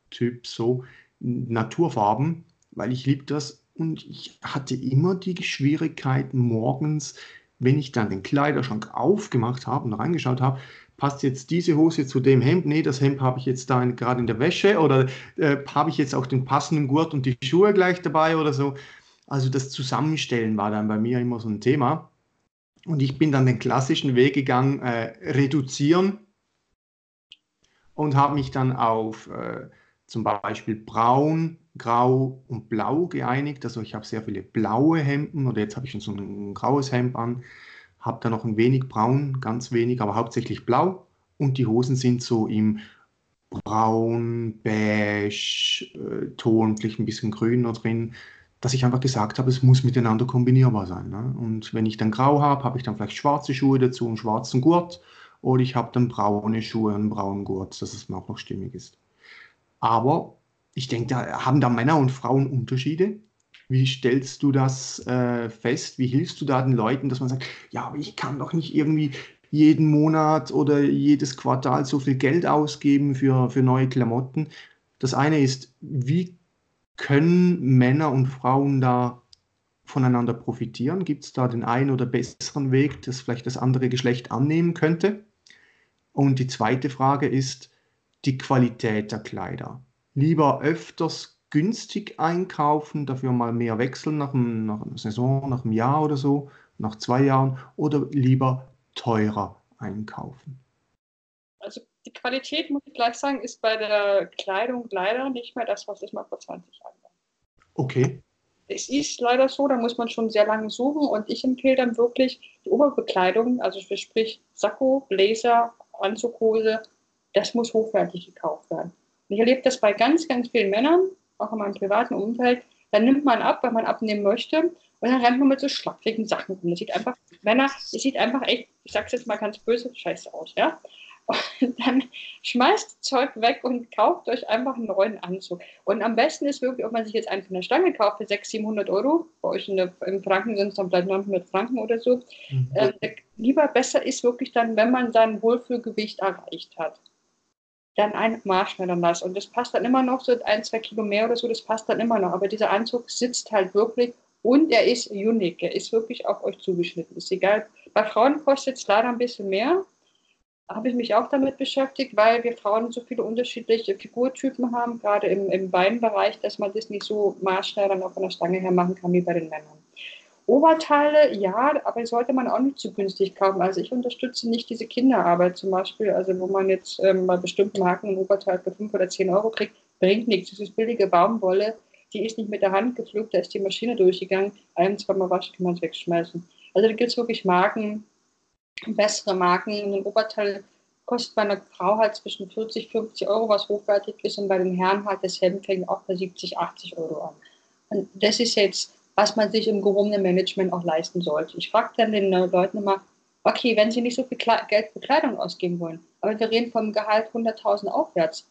S1: Typ, so Naturfarben, weil ich liebe das. Und ich hatte immer die Schwierigkeiten morgens, wenn ich dann den Kleiderschrank aufgemacht habe und reingeschaut habe, passt jetzt diese Hose zu dem Hemd? Nee, das Hemd habe ich jetzt da gerade in der Wäsche oder äh, habe ich jetzt auch den passenden Gurt und die Schuhe gleich dabei oder so. Also das Zusammenstellen war dann bei mir immer so ein Thema. Und ich bin dann den klassischen Weg gegangen, äh, reduzieren und habe mich dann auf äh, zum Beispiel braun, grau und blau geeinigt. Also ich habe sehr viele blaue Hemden oder jetzt habe ich schon so ein graues Hemd an habe da noch ein wenig braun, ganz wenig, aber hauptsächlich blau. Und die Hosen sind so im braun, beige äh, Ton, vielleicht ein bisschen grün noch drin, dass ich einfach gesagt habe, es muss miteinander kombinierbar sein. Ne? Und wenn ich dann grau habe, habe ich dann vielleicht schwarze Schuhe dazu, einen schwarzen Gurt. Oder ich habe dann braune Schuhe und einen braunen Gurt, dass es mir auch noch stimmig ist. Aber ich denke, da haben da Männer und Frauen Unterschiede. Wie stellst du das äh, fest? Wie hilfst du da den Leuten, dass man sagt, ja, aber ich kann doch nicht irgendwie jeden Monat oder jedes Quartal so viel Geld ausgeben für, für neue Klamotten. Das eine ist, wie können Männer und Frauen da voneinander profitieren? Gibt es da den einen oder besseren Weg, das vielleicht das andere Geschlecht annehmen könnte? Und die zweite Frage ist die Qualität der Kleider. Lieber öfters günstig einkaufen, dafür mal mehr wechseln nach, einem, nach einer Saison, nach einem Jahr oder so, nach zwei Jahren oder lieber teurer einkaufen?
S2: Also die Qualität, muss ich gleich sagen, ist bei der Kleidung leider nicht mehr das, was ich mal vor 20 Jahren war.
S1: Okay.
S2: Es ist leider so, da muss man schon sehr lange suchen und ich empfehle dann wirklich die Oberbekleidung, also sprich Sakko, Blazer, Anzughose, das muss hochwertig gekauft werden. Ich erlebe das bei ganz, ganz vielen Männern, auch in meinem privaten Umfeld, dann nimmt man ab, weil man abnehmen möchte. Und dann rennt man mit so schlapprigen Sachen rum. Das sieht einfach, Männer, es sieht einfach echt, ich sag's jetzt mal ganz böse, scheiße aus, ja. Und dann schmeißt das Zeug weg und kauft euch einfach einen neuen Anzug. Und am besten ist wirklich, ob man sich jetzt einen von der Stange kauft für 600, 700 Euro, bei euch in, der, in Franken sind es dann vielleicht 900 Franken oder so. Mhm. Äh, lieber besser ist wirklich dann, wenn man sein Wohlfühlgewicht erreicht hat, dann ein Marschschneider nass. Und das passt dann immer noch so ein, zwei Kilo mehr oder so, das passt dann immer noch. Aber dieser Anzug sitzt halt wirklich und er ist unique. Er ist wirklich auf euch zugeschnitten. Ist egal. Bei Frauen kostet es leider ein bisschen mehr habe ich mich auch damit beschäftigt, weil wir Frauen so viele unterschiedliche Figurtypen haben, gerade im, im Beinbereich, dass man das nicht so maßschnell dann auf einer Stange her machen kann wie bei den Männern. Oberteile, ja, aber sollte man auch nicht zu günstig kaufen. Also ich unterstütze nicht diese Kinderarbeit zum Beispiel, also wo man jetzt ähm, bei bestimmten Marken ein Oberteil für 5 oder 10 Euro kriegt, bringt nichts. Das ist billige Baumwolle, die ist nicht mit der Hand gepflückt, da ist die Maschine durchgegangen, ein, zweimal waschen kann man es wegschmeißen. Also da gibt es wirklich Marken, bessere Marken. Ein Oberteil kostet bei einer Frau halt zwischen 40, 50 Euro, was hochwertig ist, und bei den Herren halt das Hemd fängt auch bei 70, 80 Euro an. Und das ist jetzt, was man sich im gehobenen Management auch leisten sollte. Ich frage dann den Leuten immer, okay, wenn sie nicht so viel Geld für Kleidung ausgeben wollen, aber wir reden vom Gehalt 100.000 aufwärts,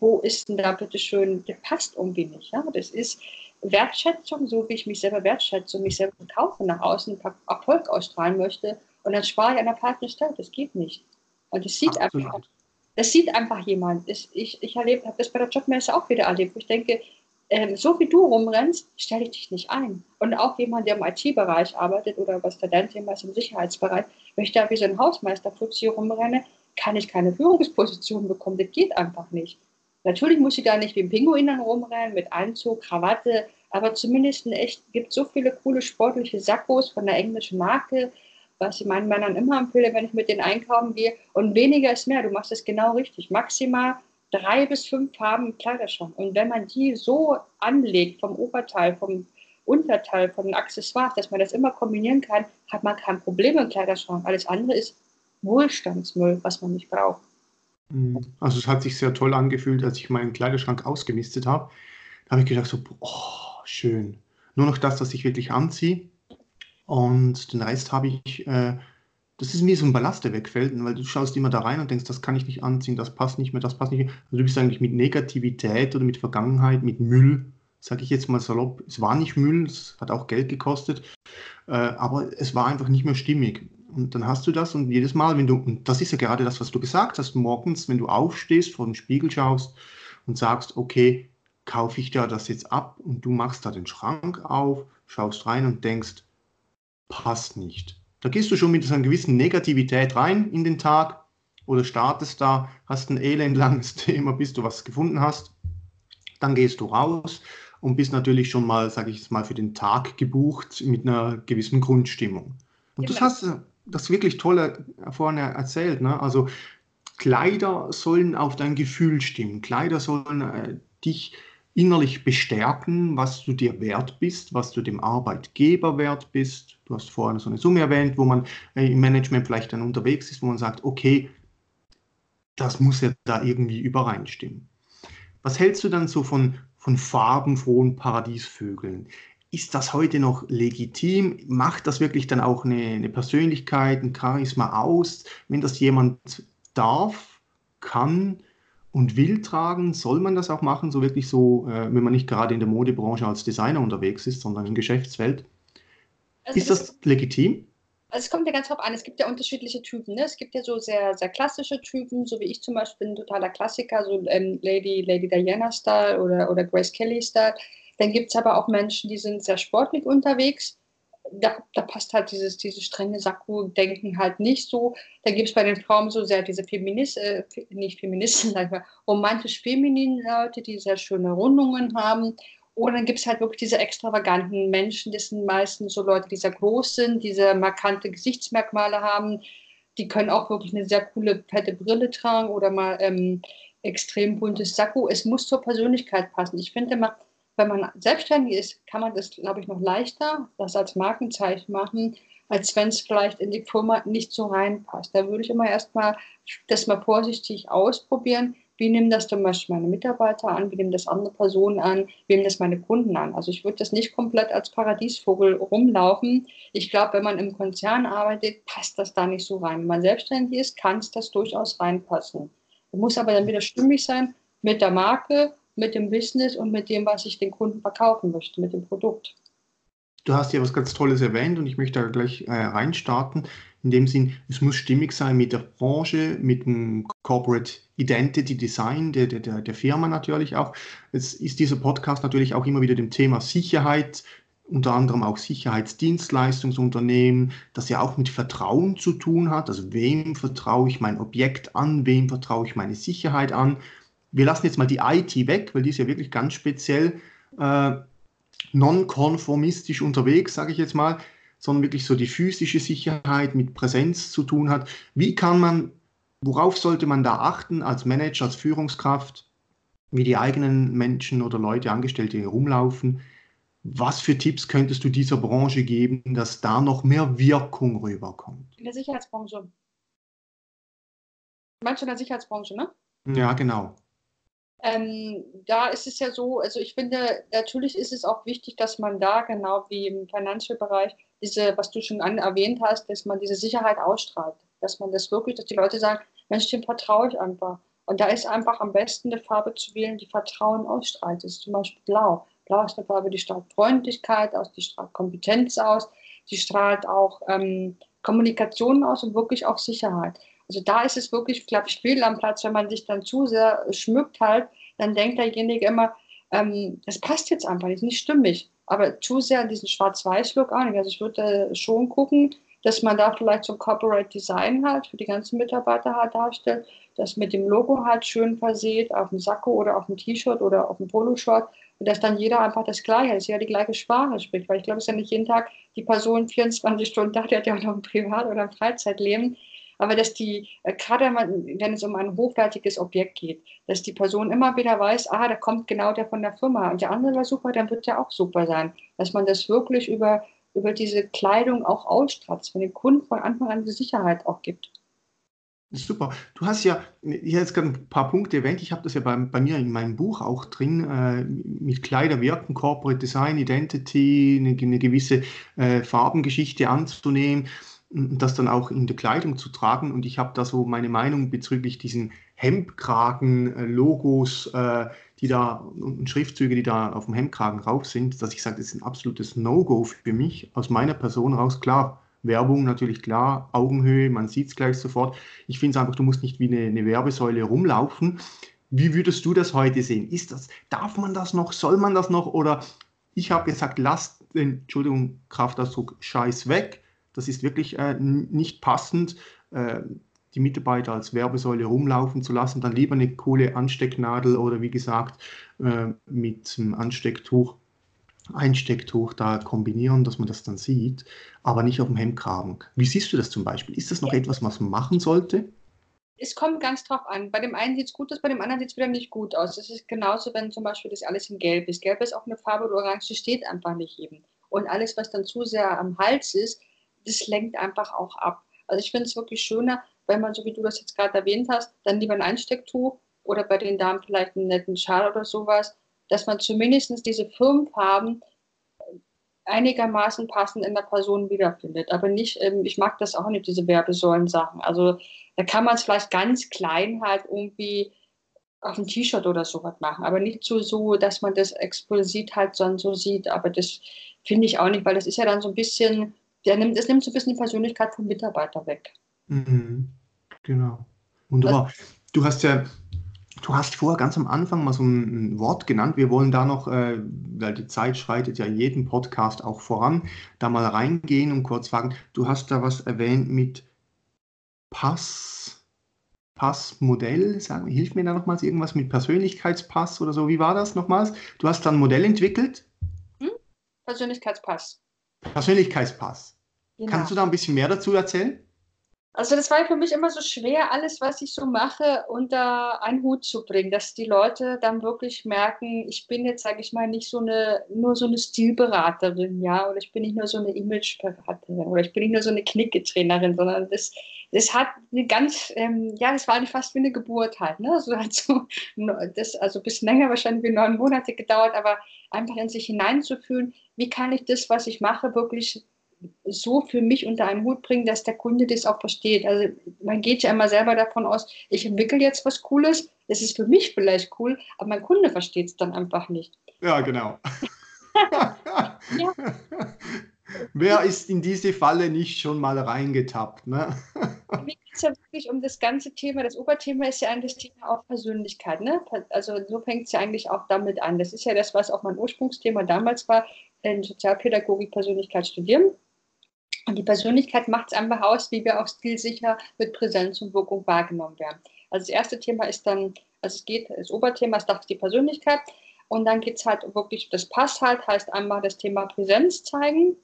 S2: wo ist denn da bitte schön, der passt irgendwie nicht. Ja? Das ist Wertschätzung, so wie ich mich selber wertschätze und mich selber verkaufe, nach außen Erfolg ausstrahlen möchte, und dann spare ich an der falschen Stelle. Das geht nicht. Und das sieht Absolut. einfach, das sieht einfach jemand. Ich ich habe das bei der Jobmesse auch wieder erlebt, ich denke, ähm, so wie du rumrennst, stelle ich dich nicht ein. Und auch jemand, der im IT-Bereich arbeitet oder was der dein Thema ist im Sicherheitsbereich, wenn ich da wie so ein Hausmeister hier rumrenne, kann ich keine Führungsposition bekommen. Das geht einfach nicht. Natürlich muss ich da nicht wie ein Pinguin dann rumrennen mit Anzug, Krawatte, aber zumindest echt gibt so viele coole sportliche Sackos von der englischen Marke, was ich meinen Männern immer empfehle, wenn ich mit denen einkaufen gehe. Und weniger ist mehr. Du machst es genau richtig. Maximal drei bis fünf Farben im Kleiderschrank. Und wenn man die so anlegt, vom Oberteil, vom Unterteil, von den Accessoires, dass man das immer kombinieren kann, hat man kein Problem im Kleiderschrank. Alles andere ist Wohlstandsmüll, was man nicht braucht.
S1: Mhm. Also es hat sich sehr toll angefühlt, als ich meinen Kleiderschrank ausgemistet habe. Da habe ich gedacht so, oh, schön. Nur noch das, was ich wirklich anziehe und den Rest habe ich, äh, das ist wie so ein Ballast, der wegfällt, weil du schaust immer da rein und denkst, das kann ich nicht anziehen, das passt nicht mehr, das passt nicht mehr. Also du bist eigentlich mit Negativität oder mit Vergangenheit, mit Müll, sage ich jetzt mal salopp, es war nicht Müll, es hat auch Geld gekostet, äh, aber es war einfach nicht mehr stimmig. Und dann hast du das und jedes Mal, wenn du, und das ist ja gerade das, was du gesagt hast, morgens, wenn du aufstehst, vor den Spiegel schaust und sagst, okay, kaufe ich da das jetzt ab und du machst da den Schrank auf, schaust rein und denkst, passt nicht. Da gehst du schon mit einer gewissen Negativität rein in den Tag oder startest da, hast ein elendlanges Thema, bis du was gefunden hast. Dann gehst du raus und bist natürlich schon mal, sage ich jetzt mal, für den Tag gebucht mit einer gewissen Grundstimmung. Und das hast du das wirklich tolle vorne erzählt. Ne? Also Kleider sollen auf dein Gefühl stimmen. Kleider sollen äh, dich innerlich bestärken, was du dir wert bist, was du dem Arbeitgeber wert bist. Du hast vorhin so eine Summe erwähnt, wo man äh, im Management vielleicht dann unterwegs ist, wo man sagt, okay, das muss ja da irgendwie übereinstimmen. Was hältst du dann so von, von farbenfrohen Paradiesvögeln? Ist das heute noch legitim? Macht das wirklich dann auch eine, eine Persönlichkeit, ein Charisma aus, wenn das jemand darf, kann? Und will tragen, soll man das auch machen, so wirklich so, äh, wenn man nicht gerade in der Modebranche als Designer unterwegs ist, sondern in der Geschäftswelt. Also ist das, das legitim?
S2: Also es kommt ja ganz drauf an, es gibt ja unterschiedliche Typen. Ne? Es gibt ja so sehr, sehr klassische Typen, so wie ich zum Beispiel ein totaler Klassiker, so ähm, Lady, Lady Diana-Style oder, oder Grace Kelly-Style. Dann gibt es aber auch Menschen, die sind sehr sportlich unterwegs da, da, passt halt dieses, dieses strenge Sakko-Denken halt nicht so. Da gibt es bei den Frauen so sehr diese Feministen, äh, nicht Feministen, sag ich mal, romantisch femininen Leute, die sehr schöne Rundungen haben. Oder dann gibt es halt wirklich diese extravaganten Menschen, das sind meistens so Leute, die sehr groß sind, die sehr markante Gesichtsmerkmale haben. Die können auch wirklich eine sehr coole fette Brille tragen oder mal ähm, extrem buntes Sakko. Es muss zur Persönlichkeit passen. Ich finde immer, wenn man selbstständig ist, kann man das, glaube ich, noch leichter, das als Markenzeichen machen, als wenn es vielleicht in die Firma nicht so reinpasst. Da würde ich immer erstmal das mal vorsichtig ausprobieren. wie nehmen das zum Beispiel meine Mitarbeiter an, wie nehmen das andere Personen an, wie nehmen das meine Kunden an. Also ich würde das nicht komplett als Paradiesvogel rumlaufen. Ich glaube, wenn man im Konzern arbeitet, passt das da nicht so rein. Wenn man selbstständig ist, kann es das durchaus reinpassen. Muss aber dann wieder stimmig sein mit der Marke, mit dem Business und mit dem, was ich den Kunden verkaufen möchte, mit dem Produkt.
S1: Du hast ja was ganz Tolles erwähnt und ich möchte da gleich äh, reinstarten. In dem Sinn, es muss stimmig sein mit der Branche, mit dem Corporate Identity Design der, der, der Firma natürlich auch. Es ist dieser Podcast natürlich auch immer wieder dem Thema Sicherheit, unter anderem auch Sicherheitsdienstleistungsunternehmen, das ja auch mit Vertrauen zu tun hat. Also wem vertraue ich mein Objekt an, wem vertraue ich meine Sicherheit an. Wir lassen jetzt mal die IT weg, weil die ist ja wirklich ganz speziell. Äh, nonkonformistisch unterwegs, sage ich jetzt mal, sondern wirklich so die physische Sicherheit mit Präsenz zu tun hat. Wie kann man, worauf sollte man da achten als Manager, als Führungskraft, wie die eigenen Menschen oder Leute, Angestellte herumlaufen? Was für Tipps könntest du dieser Branche geben, dass da noch mehr Wirkung rüberkommt?
S2: In der Sicherheitsbranche. Meinst du in der Sicherheitsbranche, ne?
S1: Ja, genau.
S2: Ähm, da ist es ja so, also ich finde, natürlich ist es auch wichtig, dass man da, genau wie im Financial-Bereich, diese, was du schon an, erwähnt hast, dass man diese Sicherheit ausstrahlt. Dass man das wirklich, dass die Leute sagen, Mensch, dem vertraue ich einfach. Und da ist einfach am besten eine Farbe zu wählen, die Vertrauen ausstrahlt. Das ist zum Beispiel blau. Blau ist eine Farbe, die strahlt Freundlichkeit aus, die strahlt Kompetenz aus, die strahlt auch ähm, Kommunikation aus und wirklich auch Sicherheit. Also da ist es wirklich, glaube ich, fehl am Platz, wenn man sich dann zu sehr schmückt halt, dann denkt derjenige immer, ähm, das passt jetzt einfach nicht, nicht stimmig. Aber zu sehr an diesen Schwarz-Weiß-Look auch. Also ich würde schon gucken, dass man da vielleicht so ein Corporate Design halt für die ganzen Mitarbeiter halt darstellt, das mit dem Logo halt schön verseht, auf dem Sakko oder auf dem T-Shirt oder auf dem Poloshort und dass dann jeder einfach das Gleiche, dass jeder die gleiche Sprache spricht. Weil ich glaube, es ist ja nicht jeden Tag die Person 24 Stunden da, die hat ja auch noch ein Privat- oder ein Freizeitleben aber dass die, äh, gerade wenn es um ein hochwertiges Objekt geht, dass die Person immer wieder weiß, ah, da kommt genau der von der Firma und der andere war super, dann wird der auch super sein. Dass man das wirklich über, über diese Kleidung auch ausstrahlt, man den Kunden von Anfang an die Sicherheit auch gibt.
S1: Super. Du hast ja, ich jetzt gerade ein paar Punkte erwähnt, ich habe das ja bei, bei, mir in meinem Buch auch drin, äh, mit Kleider wirken, Corporate Design, Identity, eine, eine gewisse äh, Farbengeschichte anzunehmen das dann auch in der Kleidung zu tragen. Und ich habe da so meine Meinung bezüglich diesen Hemdkragen-Logos, äh, die da und Schriftzüge, die da auf dem Hemdkragen drauf sind, dass ich sage, das ist ein absolutes No-Go für mich, aus meiner Person raus. Klar, Werbung natürlich klar, Augenhöhe, man sieht es gleich sofort. Ich finde es einfach, du musst nicht wie eine, eine Werbesäule rumlaufen. Wie würdest du das heute sehen? Ist das, darf man das noch, soll man das noch? Oder ich habe gesagt, lasst den, Entschuldigung, Kraftausdruck, Scheiß weg das ist wirklich äh, nicht passend, äh, die Mitarbeiter als Werbesäule rumlaufen zu lassen. Dann lieber eine coole Anstecknadel oder wie gesagt äh, mit einem Anstecktuch, Einstecktuch da kombinieren, dass man das dann sieht, aber nicht auf dem Hemdkragen. Wie siehst du das zum Beispiel? Ist das noch ja. etwas, was man machen sollte?
S2: es kommt ganz drauf an. Bei dem einen sieht es gut aus, bei dem anderen sieht es wieder nicht gut aus. Es ist genauso, wenn zum Beispiel das alles in Gelb ist. Gelb ist auch eine Farbe, oder Orange steht einfach nicht eben. Und alles, was dann zu sehr am Hals ist, das lenkt einfach auch ab. Also ich finde es wirklich schöner, wenn man, so wie du das jetzt gerade erwähnt hast, dann lieber ein Einstecktuch oder bei den Damen vielleicht einen netten Schal oder sowas, dass man zumindest diese Firmenfarben einigermaßen passend in der Person wiederfindet. Aber nicht, ähm, ich mag das auch nicht, diese Werbesäulen-Sachen. Also da kann man es vielleicht ganz klein halt irgendwie auf ein T-Shirt oder sowas machen, aber nicht so, so, dass man das explizit halt so sieht. Aber das finde ich auch nicht, weil das ist ja dann so ein bisschen der nimmt, es nimmt so ein bisschen die Persönlichkeit vom Mitarbeiter weg.
S1: Mhm. Genau. Wunderbar. Du hast ja, du hast vorher ganz am Anfang mal so ein Wort genannt. Wir wollen da noch, äh, weil die Zeit schreitet ja in jedem Podcast auch voran, da mal reingehen und kurz fragen. Du hast da was erwähnt mit Pass. Passmodell, sagen, hilf mir da nochmals irgendwas mit Persönlichkeitspass oder so. Wie war das nochmals? Du hast da ein Modell entwickelt?
S2: Hm? Persönlichkeitspass.
S1: Persönlichkeitspass. Genau. Kannst du da ein bisschen mehr dazu erzählen?
S2: Also das war für mich immer so schwer, alles, was ich so mache, unter einen Hut zu bringen, dass die Leute dann wirklich merken, ich bin jetzt, sage ich mal, nicht so eine, nur so eine Stilberaterin, ja, oder ich bin nicht nur so eine Imageberaterin oder ich bin nicht nur so eine Knicketrainerin, sondern das, das hat eine ganz, ähm, ja, das war fast wie eine Geburt halt, ne? Also hat so, das, also ein bisschen länger wahrscheinlich wie neun Monate gedauert, aber einfach in sich hineinzufühlen, wie kann ich das, was ich mache, wirklich so für mich unter einen Hut bringen, dass der Kunde das auch versteht. Also man geht ja immer selber davon aus, ich entwickle jetzt was Cooles, es ist für mich vielleicht cool, aber mein Kunde versteht es dann einfach nicht.
S1: Ja, genau. ja. Wer ist in diese Falle nicht schon mal reingetappt? Ne?
S2: Mir geht es ja wirklich um das ganze Thema. Das Oberthema ist ja eigentlich das Thema auch Persönlichkeit. Ne? Also so fängt es ja eigentlich auch damit an. Das ist ja das, was auch mein Ursprungsthema damals war, in Sozialpädagogik Persönlichkeit studieren. Und die Persönlichkeit macht es einfach aus, wie wir auch stilsicher mit Präsenz und Wirkung wahrgenommen werden. Also das erste Thema ist dann, also es geht, das Oberthema ist die Persönlichkeit. Und dann geht es halt wirklich, das passt halt, heißt einmal das Thema Präsenz zeigen,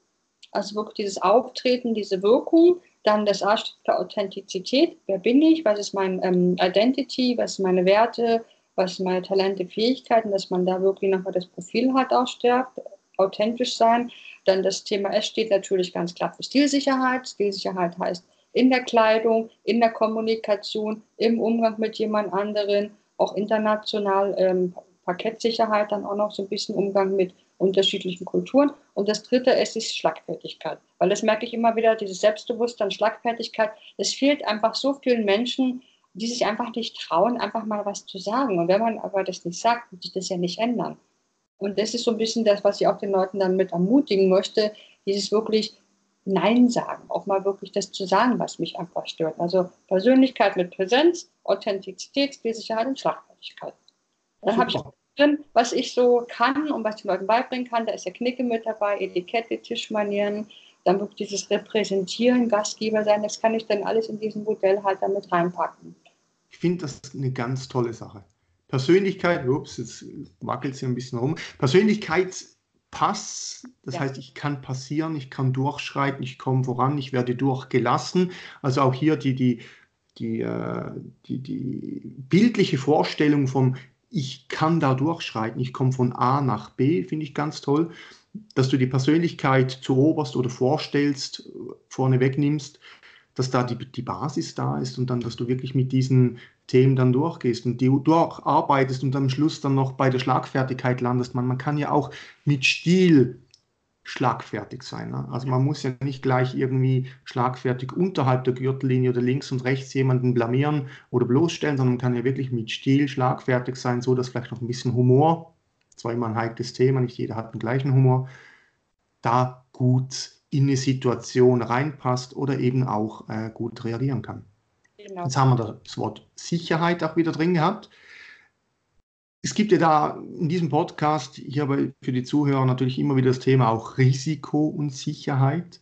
S2: also wirklich dieses Auftreten, diese Wirkung. Dann das A steht für Authentizität. Wer bin ich? Was ist mein ähm, Identity? Was sind meine Werte? Was sind meine Talente, Fähigkeiten? Dass man da wirklich nochmal das Profil halt auch stärkt. Authentisch sein. Dann das Thema S steht natürlich ganz klar für Stilsicherheit. Stilsicherheit heißt in der Kleidung, in der Kommunikation, im Umgang mit jemand anderen, auch international ähm, Parkettsicherheit, dann auch noch so ein bisschen Umgang mit unterschiedlichen Kulturen. Und das dritte ist die Schlagfertigkeit. Weil das merke ich immer wieder, dieses Selbstbewusstsein, Schlagfertigkeit, es fehlt einfach so vielen Menschen, die sich einfach nicht trauen, einfach mal was zu sagen. Und wenn man aber das nicht sagt, wird sich das ja nicht ändern. Und das ist so ein bisschen das, was ich auch den Leuten dann mit ermutigen möchte, dieses wirklich Nein sagen, auch mal wirklich das zu sagen, was mich einfach stört. Also Persönlichkeit mit Präsenz, Authentizität, Spielsicherheit und Schlagfertigkeit. Dann habe ich auch drin, was ich so kann und was ich den Leuten beibringen kann. Da ist ja Knicke mit dabei, Etikette, Tischmanieren, dann wirklich dieses Repräsentieren, Gastgeber sein, das kann ich dann alles in diesem Modell halt damit reinpacken.
S1: Ich finde das eine ganz tolle Sache. Persönlichkeit, ups, jetzt wackelt sie ein bisschen rum. Persönlichkeitspass, das ja. heißt, ich kann passieren, ich kann durchschreiten, ich komme voran, ich werde durchgelassen. Also auch hier die, die, die, äh, die, die bildliche Vorstellung von, ich kann da durchschreiten, ich komme von A nach B, finde ich ganz toll. Dass du die Persönlichkeit zuoberst oder vorstellst, vorne wegnimmst, dass da die, die Basis da ist und dann, dass du wirklich mit diesen Themen dann durchgehst und die durcharbeitest und am Schluss dann noch bei der Schlagfertigkeit landest. Man, man kann ja auch mit Stil schlagfertig sein. Ne? Also man muss ja nicht gleich irgendwie schlagfertig unterhalb der Gürtellinie oder links und rechts jemanden blamieren oder bloßstellen, sondern man kann ja wirklich mit Stil schlagfertig sein, so dass vielleicht noch ein bisschen Humor, zwar immer ein heikles Thema, nicht jeder hat den gleichen Humor, da gut in eine Situation reinpasst oder eben auch äh, gut reagieren kann. Genau. Jetzt haben wir das Wort Sicherheit auch wieder drin gehabt. Es gibt ja da in diesem Podcast hier für die Zuhörer natürlich immer wieder das Thema auch Risiko und Sicherheit.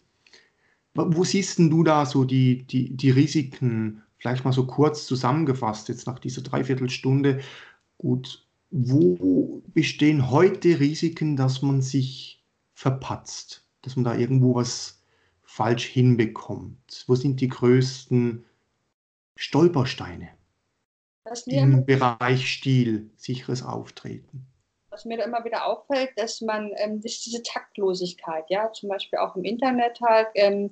S1: Wo siehst denn du da so die, die, die Risiken, vielleicht mal so kurz zusammengefasst, jetzt nach dieser Dreiviertelstunde? Gut, wo bestehen heute Risiken, dass man sich verpatzt, dass man da irgendwo was falsch hinbekommt? Wo sind die größten Stolpersteine im Bereich Stil, sicheres Auftreten?
S2: Was mir da immer wieder auffällt, dass man, ähm, das ist diese Taktlosigkeit, ja, zum Beispiel auch im Internet halt, ähm,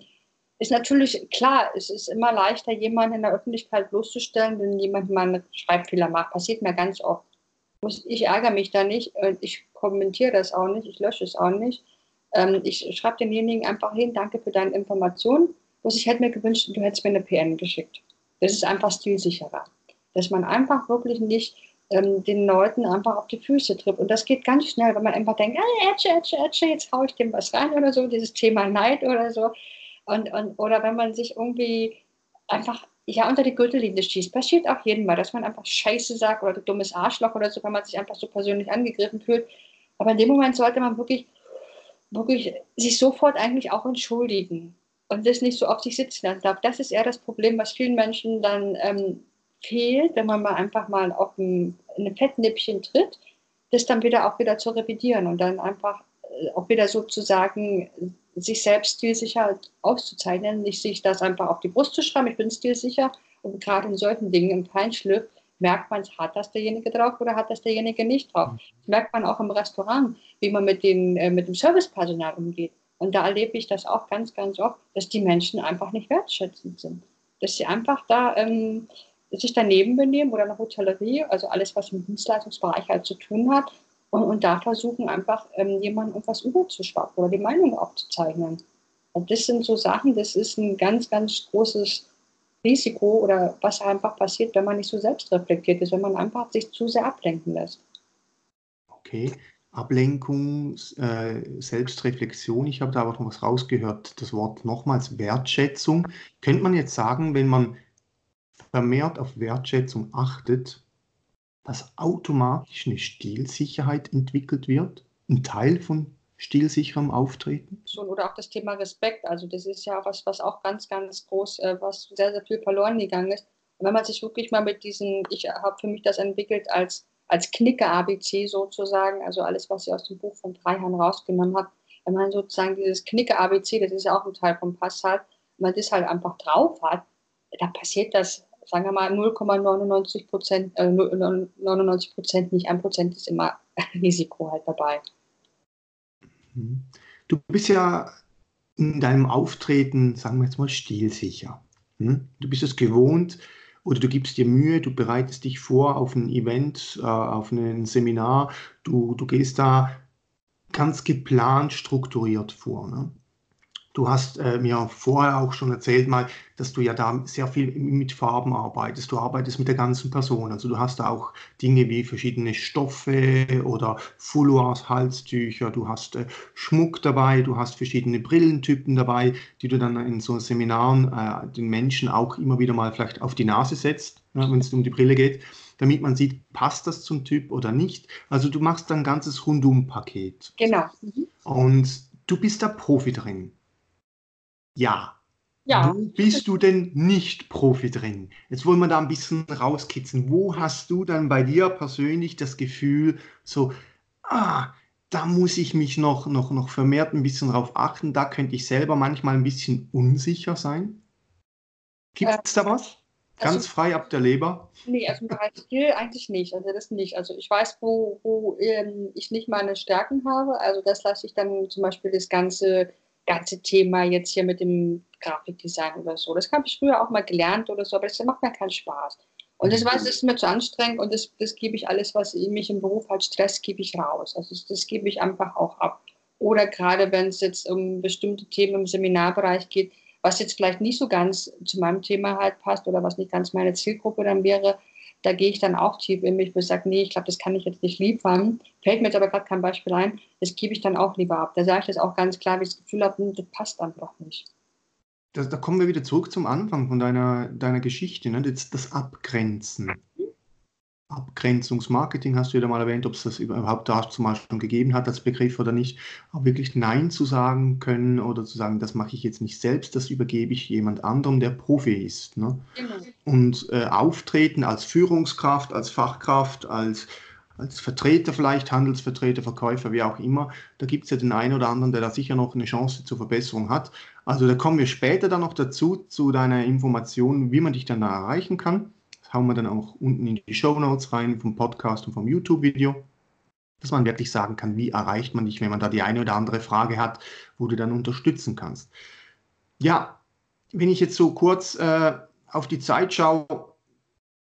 S2: ist natürlich klar, es ist immer leichter, jemanden in der Öffentlichkeit bloßzustellen, wenn jemand mal einen Schreibfehler macht. Passiert mir ganz oft. Ich ärgere mich da nicht, ich kommentiere das auch nicht, ich lösche es auch nicht. Ähm, ich schreibe denjenigen einfach hin, danke für deine Informationen. Was ich hätte mir gewünscht, du hättest mir eine PN geschickt. Das ist einfach stilsicherer. Dass man einfach wirklich nicht ähm, den Leuten einfach auf die Füße tritt. Und das geht ganz schnell, wenn man einfach denkt, ah, ätsche, ätsche, ätsche, jetzt haue ich dem was rein oder so, dieses Thema Neid oder so. Und, und, oder wenn man sich irgendwie einfach ja, unter die Gürtellinie schießt. Passiert auch jedem Mal, dass man einfach Scheiße sagt oder du dummes Arschloch oder so, wenn man sich einfach so persönlich angegriffen fühlt. Aber in dem Moment sollte man wirklich, wirklich sich sofort eigentlich auch entschuldigen und das nicht so auf sich sitzen lassen darf. Das ist eher das Problem, was vielen Menschen dann ähm, fehlt, wenn man mal einfach mal auf ein, ein Fettnäppchen tritt, das dann wieder auch wieder zu revidieren und dann einfach äh, auch wieder sozusagen sich selbst stilsicher auszuzeichnen, nicht sich das einfach auf die Brust zu schreiben, ich bin stilsicher. Und gerade in solchen Dingen, im Feinschliff, merkt man, hat das derjenige drauf oder hat das derjenige nicht drauf. Das merkt man auch im Restaurant, wie man mit, den, äh, mit dem Servicepersonal umgeht. Und da erlebe ich das auch ganz, ganz oft, dass die Menschen einfach nicht wertschätzend sind. Dass sie einfach da ähm, sich daneben benehmen oder eine Hotellerie, also alles, was im Dienstleistungsbereich halt zu tun hat, und, und da versuchen einfach ähm, jemandem etwas überzuschwappen oder die Meinung aufzuzeichnen. Und das sind so Sachen, das ist ein ganz, ganz großes Risiko oder was einfach passiert, wenn man nicht so selbstreflektiert ist, wenn man einfach sich zu sehr ablenken lässt.
S1: Okay, Ablenkung, äh, Selbstreflexion, ich habe da aber noch was rausgehört, das Wort nochmals Wertschätzung. Könnte man jetzt sagen, wenn man vermehrt auf Wertschätzung achtet, dass automatisch eine Stilsicherheit entwickelt wird, ein Teil von stilsicherem Auftreten?
S2: Oder auch das Thema Respekt. Also das ist ja was, was auch ganz, ganz groß, äh, was sehr, sehr viel verloren gegangen ist. Und wenn man sich wirklich mal mit diesen, ich habe für mich das entwickelt als, als Knicke-ABC sozusagen, also alles, was ich aus dem Buch von Dreihan rausgenommen habe, wenn man sozusagen dieses Knicke-ABC, das ist ja auch ein Teil vom Pass hat, wenn man das halt einfach drauf hat, da passiert das sagen wir mal 0,99 Prozent, äh, 99 Prozent, nicht ein Prozent ist immer Risiko halt dabei.
S1: Mhm. Du bist ja in deinem Auftreten, sagen wir jetzt mal, stilsicher. Hm? Du bist es gewohnt oder du gibst dir Mühe, du bereitest dich vor auf ein Event, äh, auf ein Seminar, du, du gehst da ganz geplant strukturiert vor. Ne? Du hast äh, mir vorher auch schon erzählt mal, dass du ja da sehr viel mit Farben arbeitest. Du arbeitest mit der ganzen Person. Also du hast da auch Dinge wie verschiedene Stoffe oder Fouloirs, Halstücher. Du hast äh, Schmuck dabei. Du hast verschiedene Brillentypen dabei, die du dann in so Seminaren äh, den Menschen auch immer wieder mal vielleicht auf die Nase setzt, ja, wenn es um die Brille geht damit man sieht, passt das zum Typ oder nicht. Also du machst ein ganzes Rundum-Paket.
S2: Genau. Mhm.
S1: Und du bist da Profi drin. Ja.
S2: Ja.
S1: Wo bist du denn nicht Profi drin? Jetzt wollen wir da ein bisschen rauskitzeln. Wo hast du dann bei dir persönlich das Gefühl, so, ah, da muss ich mich noch, noch, noch vermehrt ein bisschen drauf achten, da könnte ich selber manchmal ein bisschen unsicher sein? Gibt es da was? Ganz also, frei ab der Leber?
S2: Nee, also im Bereich Skill eigentlich nicht. Also das nicht. Also ich weiß, wo, wo ähm, ich nicht meine Stärken habe. Also das lasse ich dann zum Beispiel das ganze ganze Thema jetzt hier mit dem Grafikdesign oder so. Das habe ich früher auch mal gelernt oder so, aber das macht mir keinen Spaß. Und das weiß, das ist mir zu anstrengend und das, das gebe ich alles, was mich im Beruf halt stresst, gebe ich raus. Also das, das gebe ich einfach auch ab. Oder gerade wenn es jetzt um bestimmte Themen im Seminarbereich geht, was jetzt vielleicht nicht so ganz zu meinem Thema halt passt oder was nicht ganz meine Zielgruppe dann wäre, da gehe ich dann auch tief in mich und sage, nee, ich glaube, das kann ich jetzt nicht liefern. Fällt mir jetzt aber gerade kein Beispiel ein, das gebe ich dann auch lieber ab. Da sage ich das auch ganz klar, wie ich das Gefühl habe, hm, das passt einfach nicht.
S1: Das, da kommen wir wieder zurück zum Anfang von deiner, deiner Geschichte, ne? das, das Abgrenzen. Abgrenzungsmarketing hast du ja mal erwähnt, ob es das überhaupt da zum Beispiel schon gegeben hat als Begriff oder nicht, aber wirklich Nein zu sagen können oder zu sagen, das mache ich jetzt nicht selbst, das übergebe ich jemand anderem, der Profi ist. Ne? Genau. Und äh, auftreten als Führungskraft, als Fachkraft, als, als Vertreter vielleicht, Handelsvertreter, Verkäufer, wie auch immer, da gibt es ja den einen oder anderen, der da sicher noch eine Chance zur Verbesserung hat. Also da kommen wir später dann noch dazu, zu deiner Information, wie man dich dann da erreichen kann hauen wir dann auch unten in die Show Notes rein vom Podcast und vom YouTube-Video, dass man wirklich sagen kann, wie erreicht man dich, wenn man da die eine oder andere Frage hat, wo du dann unterstützen kannst. Ja, wenn ich jetzt so kurz äh, auf die Zeit schaue,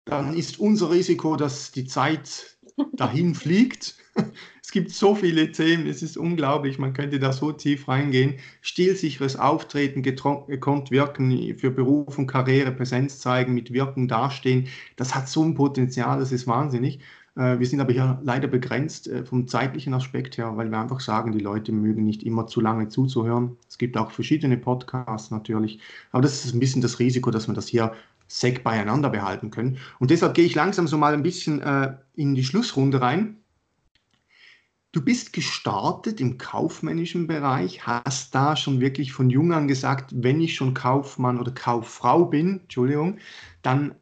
S1: dann ist unser Risiko, dass die Zeit dahin fliegt. Es gibt so viele Themen, es ist unglaublich, man könnte da so tief reingehen. Stilsicheres Auftreten, gekonnt wirken für Beruf und Karriere, Präsenz zeigen, mit Wirken dastehen, das hat so ein Potenzial, das ist wahnsinnig. Äh, wir sind aber hier leider begrenzt äh, vom zeitlichen Aspekt her, weil wir einfach sagen, die Leute mögen nicht immer zu lange zuzuhören. Es gibt auch verschiedene Podcasts natürlich, aber das ist ein bisschen das Risiko, dass wir das hier sec beieinander behalten können. Und deshalb gehe ich langsam so mal ein bisschen äh, in die Schlussrunde rein. Du bist gestartet im kaufmännischen Bereich, hast da schon wirklich von jung an gesagt, wenn ich schon Kaufmann oder Kauffrau bin, Entschuldigung, dann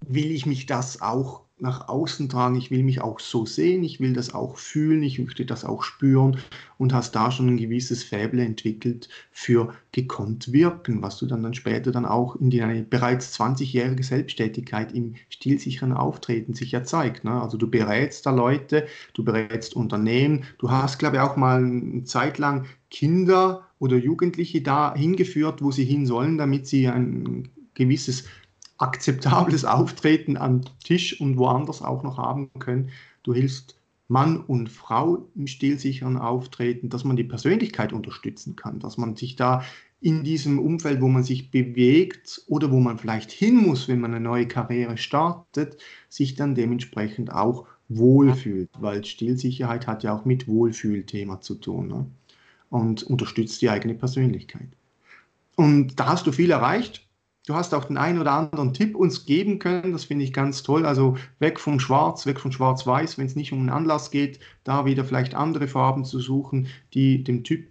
S1: will ich mich das auch nach außen tragen, ich will mich auch so sehen, ich will das auch fühlen, ich möchte das auch spüren und hast da schon ein gewisses Fäble entwickelt für gekonnt wirken, was du dann, dann später dann auch in deine bereits 20-jährige Selbstständigkeit im stilsicheren Auftreten sich ja zeigt. Ne? Also du berätst da Leute, du berätst Unternehmen, du hast, glaube ich, auch mal eine Zeit lang Kinder oder Jugendliche da hingeführt, wo sie hin sollen, damit sie ein gewisses akzeptables Auftreten am Tisch und woanders auch noch haben können. Du hilfst Mann und Frau im stilsicheren Auftreten, dass man die Persönlichkeit unterstützen kann, dass man sich da in diesem Umfeld, wo man sich bewegt oder wo man vielleicht hin muss, wenn man eine neue Karriere startet, sich dann dementsprechend auch wohlfühlt, weil Stilsicherheit hat ja auch mit Wohlfühlthema zu tun ne? und unterstützt die eigene Persönlichkeit. Und da hast du viel erreicht. Du hast auch den einen oder anderen Tipp uns geben können, das finde ich ganz toll. Also weg vom Schwarz, weg von Schwarz-Weiß, wenn es nicht um einen Anlass geht, da wieder vielleicht andere Farben zu suchen, die dem Typ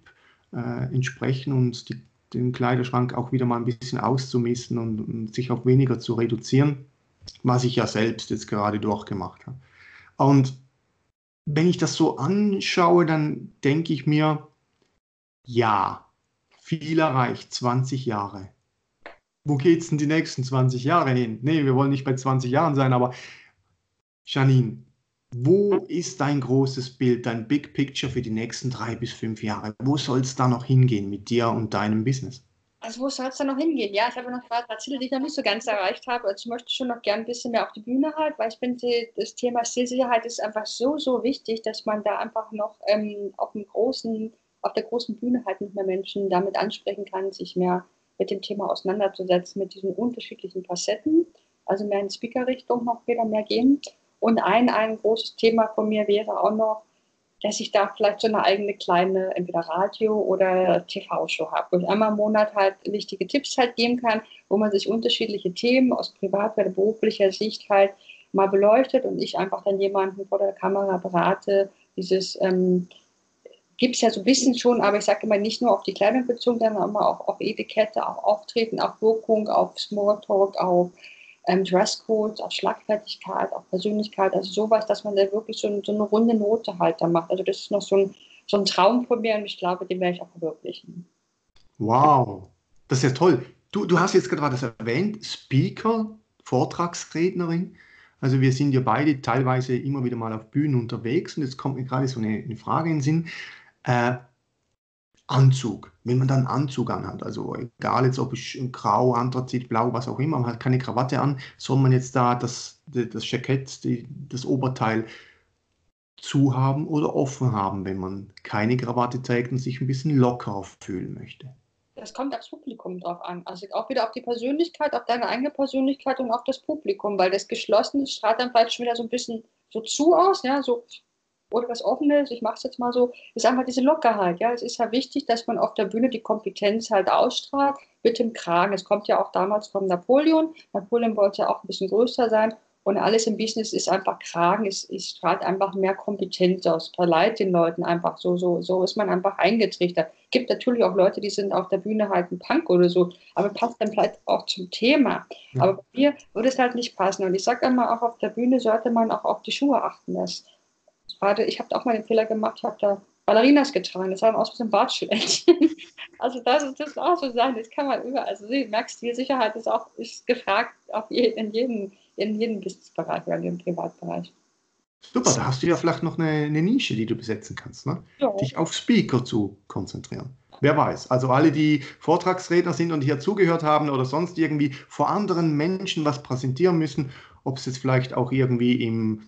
S1: äh, entsprechen und die, den Kleiderschrank auch wieder mal ein bisschen auszumisten und, und sich auch weniger zu reduzieren, was ich ja selbst jetzt gerade durchgemacht habe. Und wenn ich das so anschaue, dann denke ich mir, ja, viel erreicht, 20 Jahre wo geht es denn die nächsten 20 Jahre hin? Nee, wir wollen nicht bei 20 Jahren sein, aber Janine, wo ist dein großes Bild, dein Big Picture für die nächsten drei bis fünf Jahre? Wo soll es da noch hingehen mit dir und deinem Business?
S2: Also wo soll es da noch hingehen? Ja, ich habe noch zwei, drei Ziele, die ich noch nicht so ganz erreicht habe. Also ich möchte schon noch gerne ein bisschen mehr auf die Bühne halt, weil ich finde, das Thema Stilsicherheit ist einfach so, so wichtig, dass man da einfach noch ähm, auf dem großen, auf der großen Bühne halt noch mehr Menschen damit ansprechen kann, sich mehr mit dem Thema auseinanderzusetzen, mit diesen unterschiedlichen Facetten, also mehr in Speaker-Richtung noch wieder mehr gehen. Und ein, ein großes Thema von mir wäre auch noch, dass ich da vielleicht so eine eigene kleine, entweder Radio- oder TV-Show habe, wo ich einmal im Monat halt wichtige Tipps halt geben kann, wo man sich unterschiedliche Themen aus privater oder beruflicher Sicht halt mal beleuchtet und ich einfach dann jemanden vor der Kamera berate, dieses ähm, gibt es ja so ein bisschen schon, aber ich sage immer nicht nur auf die Kleidung bezogen, sondern immer auch auf Etikette, auf Auftreten, auf Wirkung, auf Smalltalk, auf ähm, Dresscodes, auf Schlagfertigkeit, auf Persönlichkeit, also sowas, dass man da wirklich so, so eine runde Note halt da macht. Also das ist noch so ein, so ein Traum von mir und ich glaube, den werde ich auch verwirklichen.
S1: Wow, das ist ja toll. Du, du hast jetzt gerade das erwähnt, Speaker, Vortragsrednerin. Also wir sind ja beide teilweise immer wieder mal auf Bühnen unterwegs und jetzt kommt mir gerade so eine, eine Frage in den Sinn. Äh, Anzug, wenn man dann Anzug anhat, also egal jetzt ob ich grau, Anthrazit, blau, was auch immer, man hat keine Krawatte an, soll man jetzt da das, das Jackett, die, das Oberteil zu haben oder offen haben, wenn man keine Krawatte trägt und sich ein bisschen lockerer fühlen möchte?
S2: Das kommt aufs Publikum drauf an. Also auch wieder auf die Persönlichkeit, auf deine eigene Persönlichkeit und auf das Publikum, weil das Geschlossene strahlt dann vielleicht schon wieder so ein bisschen so zu aus, ja, so oder was Offenes, ich mache es jetzt mal so, ist einfach diese Lockerheit. Ja, es ist ja wichtig, dass man auf der Bühne die Kompetenz halt ausstrahlt mit dem Kragen. Es kommt ja auch damals von Napoleon. Napoleon wollte ja auch ein bisschen größer sein. Und alles im Business ist einfach Kragen, es, es strahlt einfach mehr Kompetenz aus, verleiht den Leuten einfach so, so, so ist man einfach eingetrichtert. Gibt natürlich auch Leute, die sind auf der Bühne halt ein Punk oder so, aber passt dann vielleicht auch zum Thema. Ja. Aber bei mir würde es halt nicht passen. Und ich sage einmal, auch auf der Bühne sollte man auch auf die Schuhe achten. Das gerade, ich habe auch mal den Fehler gemacht, ich habe da Ballerinas getragen, das sah aus wie ein Bartschwänzchen. also das ist auch so sein, das kann man überall. Also du merkst, die Sicherheit ist auch ist gefragt auf je, in jedem, in jedem Businessbereich oder in jedem Privatbereich.
S1: Super, da hast du ja vielleicht noch eine, eine Nische, die du besetzen kannst, ne? Ja. dich auf Speaker zu konzentrieren. Wer weiß. Also alle, die Vortragsredner sind und hier zugehört haben oder sonst irgendwie vor anderen Menschen was präsentieren müssen, ob es jetzt vielleicht auch irgendwie im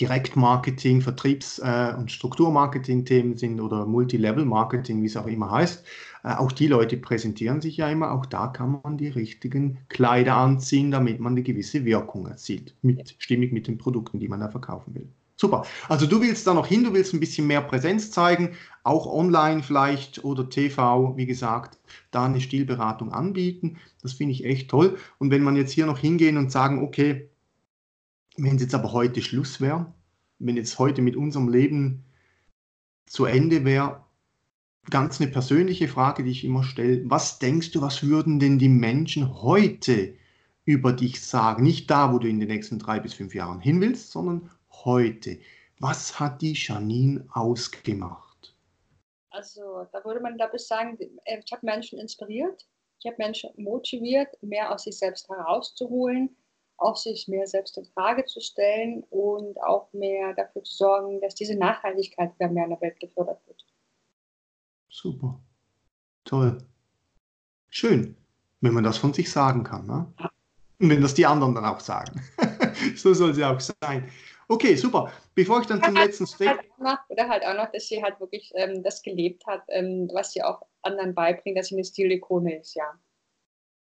S1: Direktmarketing, Vertriebs- äh, und Strukturmarketing-Themen sind oder Multilevel-Marketing, wie es auch immer heißt. Äh, auch die Leute präsentieren sich ja immer. Auch da kann man die richtigen Kleider anziehen, damit man eine gewisse Wirkung erzielt. Mit, stimmig mit den Produkten, die man da verkaufen will. Super. Also du willst da noch hin, du willst ein bisschen mehr Präsenz zeigen, auch online vielleicht oder TV, wie gesagt, da eine Stilberatung anbieten. Das finde ich echt toll. Und wenn man jetzt hier noch hingehen und sagen, okay, wenn es jetzt aber heute Schluss wäre, wenn jetzt heute mit unserem Leben zu Ende wäre, ganz eine persönliche Frage, die ich immer stelle, was denkst du, was würden denn die Menschen heute über dich sagen? Nicht da, wo du in den nächsten drei bis fünf Jahren hin willst, sondern heute. Was hat die Janine ausgemacht?
S2: Also, da würde man, glaube ich, sagen, ich habe Menschen inspiriert, ich habe Menschen motiviert, mehr aus sich selbst herauszuholen, auch sich mehr selbst in Frage zu stellen und auch mehr dafür zu sorgen, dass diese Nachhaltigkeit wieder mehr in der Welt gefördert wird.
S1: Super. Toll. Schön, wenn man das von sich sagen kann. Ne? Und wenn das die anderen dann auch sagen. so soll es ja auch sein. Okay, super. Bevor ich dann zum
S2: halt,
S1: letzten Step.
S2: Halt oder halt auch noch, dass sie halt wirklich ähm, das gelebt hat, ähm, was sie auch anderen beibringt, dass sie eine Stilikone ist, ja.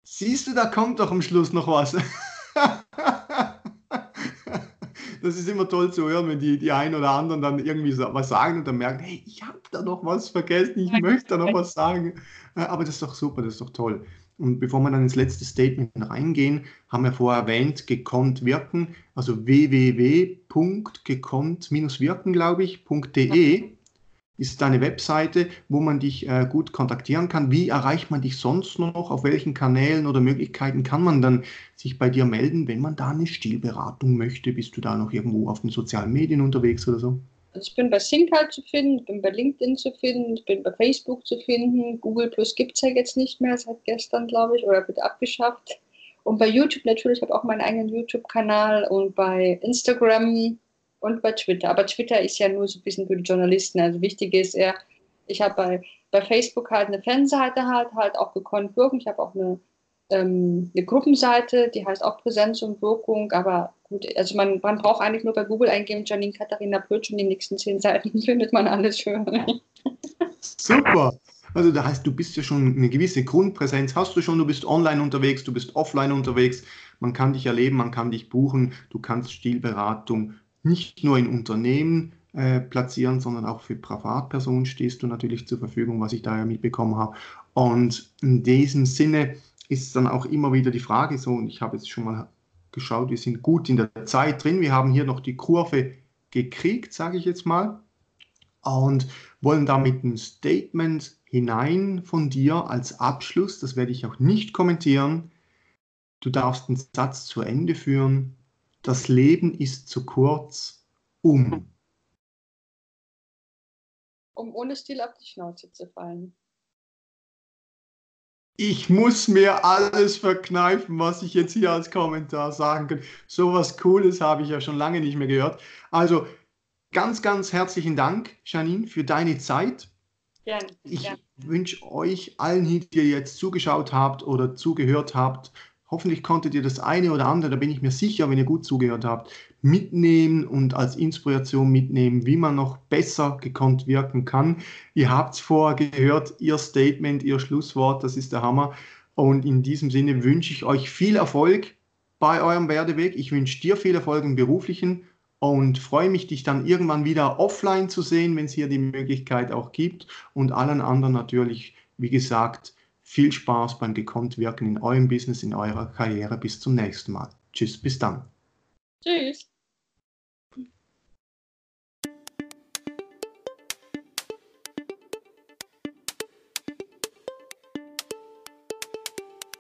S1: Siehst du, da kommt doch am Schluss noch was. das ist immer toll zu hören, wenn die, die einen oder anderen dann irgendwie so was sagen und dann merken, hey, ich habe da noch was vergessen, ich möchte da noch was sagen. Aber das ist doch super, das ist doch toll. Und bevor wir dann ins letzte Statement reingehen, haben wir vorher erwähnt, gekonnt wirken, also www.gekonnt-wirken, glaube ich, .de ist deine Webseite, wo man dich äh, gut kontaktieren kann. Wie erreicht man dich sonst noch? Auf welchen Kanälen oder Möglichkeiten kann man dann sich bei dir melden, wenn man da eine Stilberatung möchte? Bist du da noch irgendwo auf den sozialen Medien unterwegs oder so?
S2: Also ich bin bei Sync halt zu finden, ich bin bei LinkedIn zu finden, ich bin bei Facebook zu finden. Google Plus gibt es ja jetzt nicht mehr, seit gestern, glaube ich, oder wird abgeschafft. Und bei YouTube natürlich, ich habe auch meinen eigenen YouTube-Kanal und bei Instagram und bei Twitter. Aber Twitter ist ja nur so ein bisschen für die Journalisten. Also wichtig ist eher, ich habe bei, bei Facebook halt eine Fanseite halt, halt auch gekonnt wirken. Ich habe auch eine, ähm, eine Gruppenseite, die heißt auch Präsenz und Wirkung. Aber gut, also man, man braucht eigentlich nur bei Google eingeben, Janine Katharina Pötsch und die nächsten zehn Seiten findet man alles schön.
S1: Super. Also das heißt, du bist ja schon eine gewisse Grundpräsenz, hast du schon, du bist online unterwegs, du bist offline unterwegs, man kann dich erleben, man kann dich buchen, du kannst Stilberatung nicht nur in Unternehmen äh, platzieren, sondern auch für Privatpersonen stehst du natürlich zur Verfügung, was ich da ja mitbekommen habe. Und in diesem Sinne ist dann auch immer wieder die Frage so, und ich habe jetzt schon mal geschaut, wir sind gut in der Zeit drin, wir haben hier noch die Kurve gekriegt, sage ich jetzt mal, und wollen damit ein Statement hinein von dir als Abschluss, das werde ich auch nicht kommentieren. Du darfst einen Satz zu Ende führen das Leben ist zu kurz, um.
S2: Um ohne Stil auf die Schnauze zu fallen.
S1: Ich muss mir alles verkneifen, was ich jetzt hier als Kommentar sagen kann. So was Cooles habe ich ja schon lange nicht mehr gehört. Also ganz, ganz herzlichen Dank, Janine, für deine Zeit.
S2: Gerne.
S1: Ich gern. wünsche euch allen, die ihr jetzt zugeschaut habt oder zugehört habt, Hoffentlich konntet ihr das eine oder andere, da bin ich mir sicher, wenn ihr gut zugehört habt, mitnehmen und als Inspiration mitnehmen, wie man noch besser gekonnt wirken kann. Ihr habt es vorher gehört, ihr Statement, ihr Schlusswort, das ist der Hammer. Und in diesem Sinne wünsche ich euch viel Erfolg bei eurem Werdeweg. Ich wünsche dir viel Erfolg im beruflichen und freue mich, dich dann irgendwann wieder offline zu sehen, wenn es hier die Möglichkeit auch gibt. Und allen anderen natürlich, wie gesagt, viel Spaß beim gekonnt wirken in eurem Business, in eurer Karriere. Bis zum nächsten Mal. Tschüss, bis dann.
S2: Tschüss.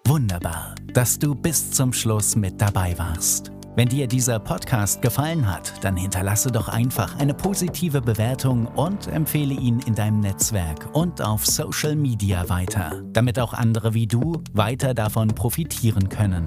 S3: Wunderbar, dass du bis zum Schluss mit dabei warst. Wenn dir dieser Podcast gefallen hat, dann hinterlasse doch einfach eine positive Bewertung und empfehle ihn in deinem Netzwerk und auf Social Media weiter, damit auch andere wie du weiter davon profitieren können.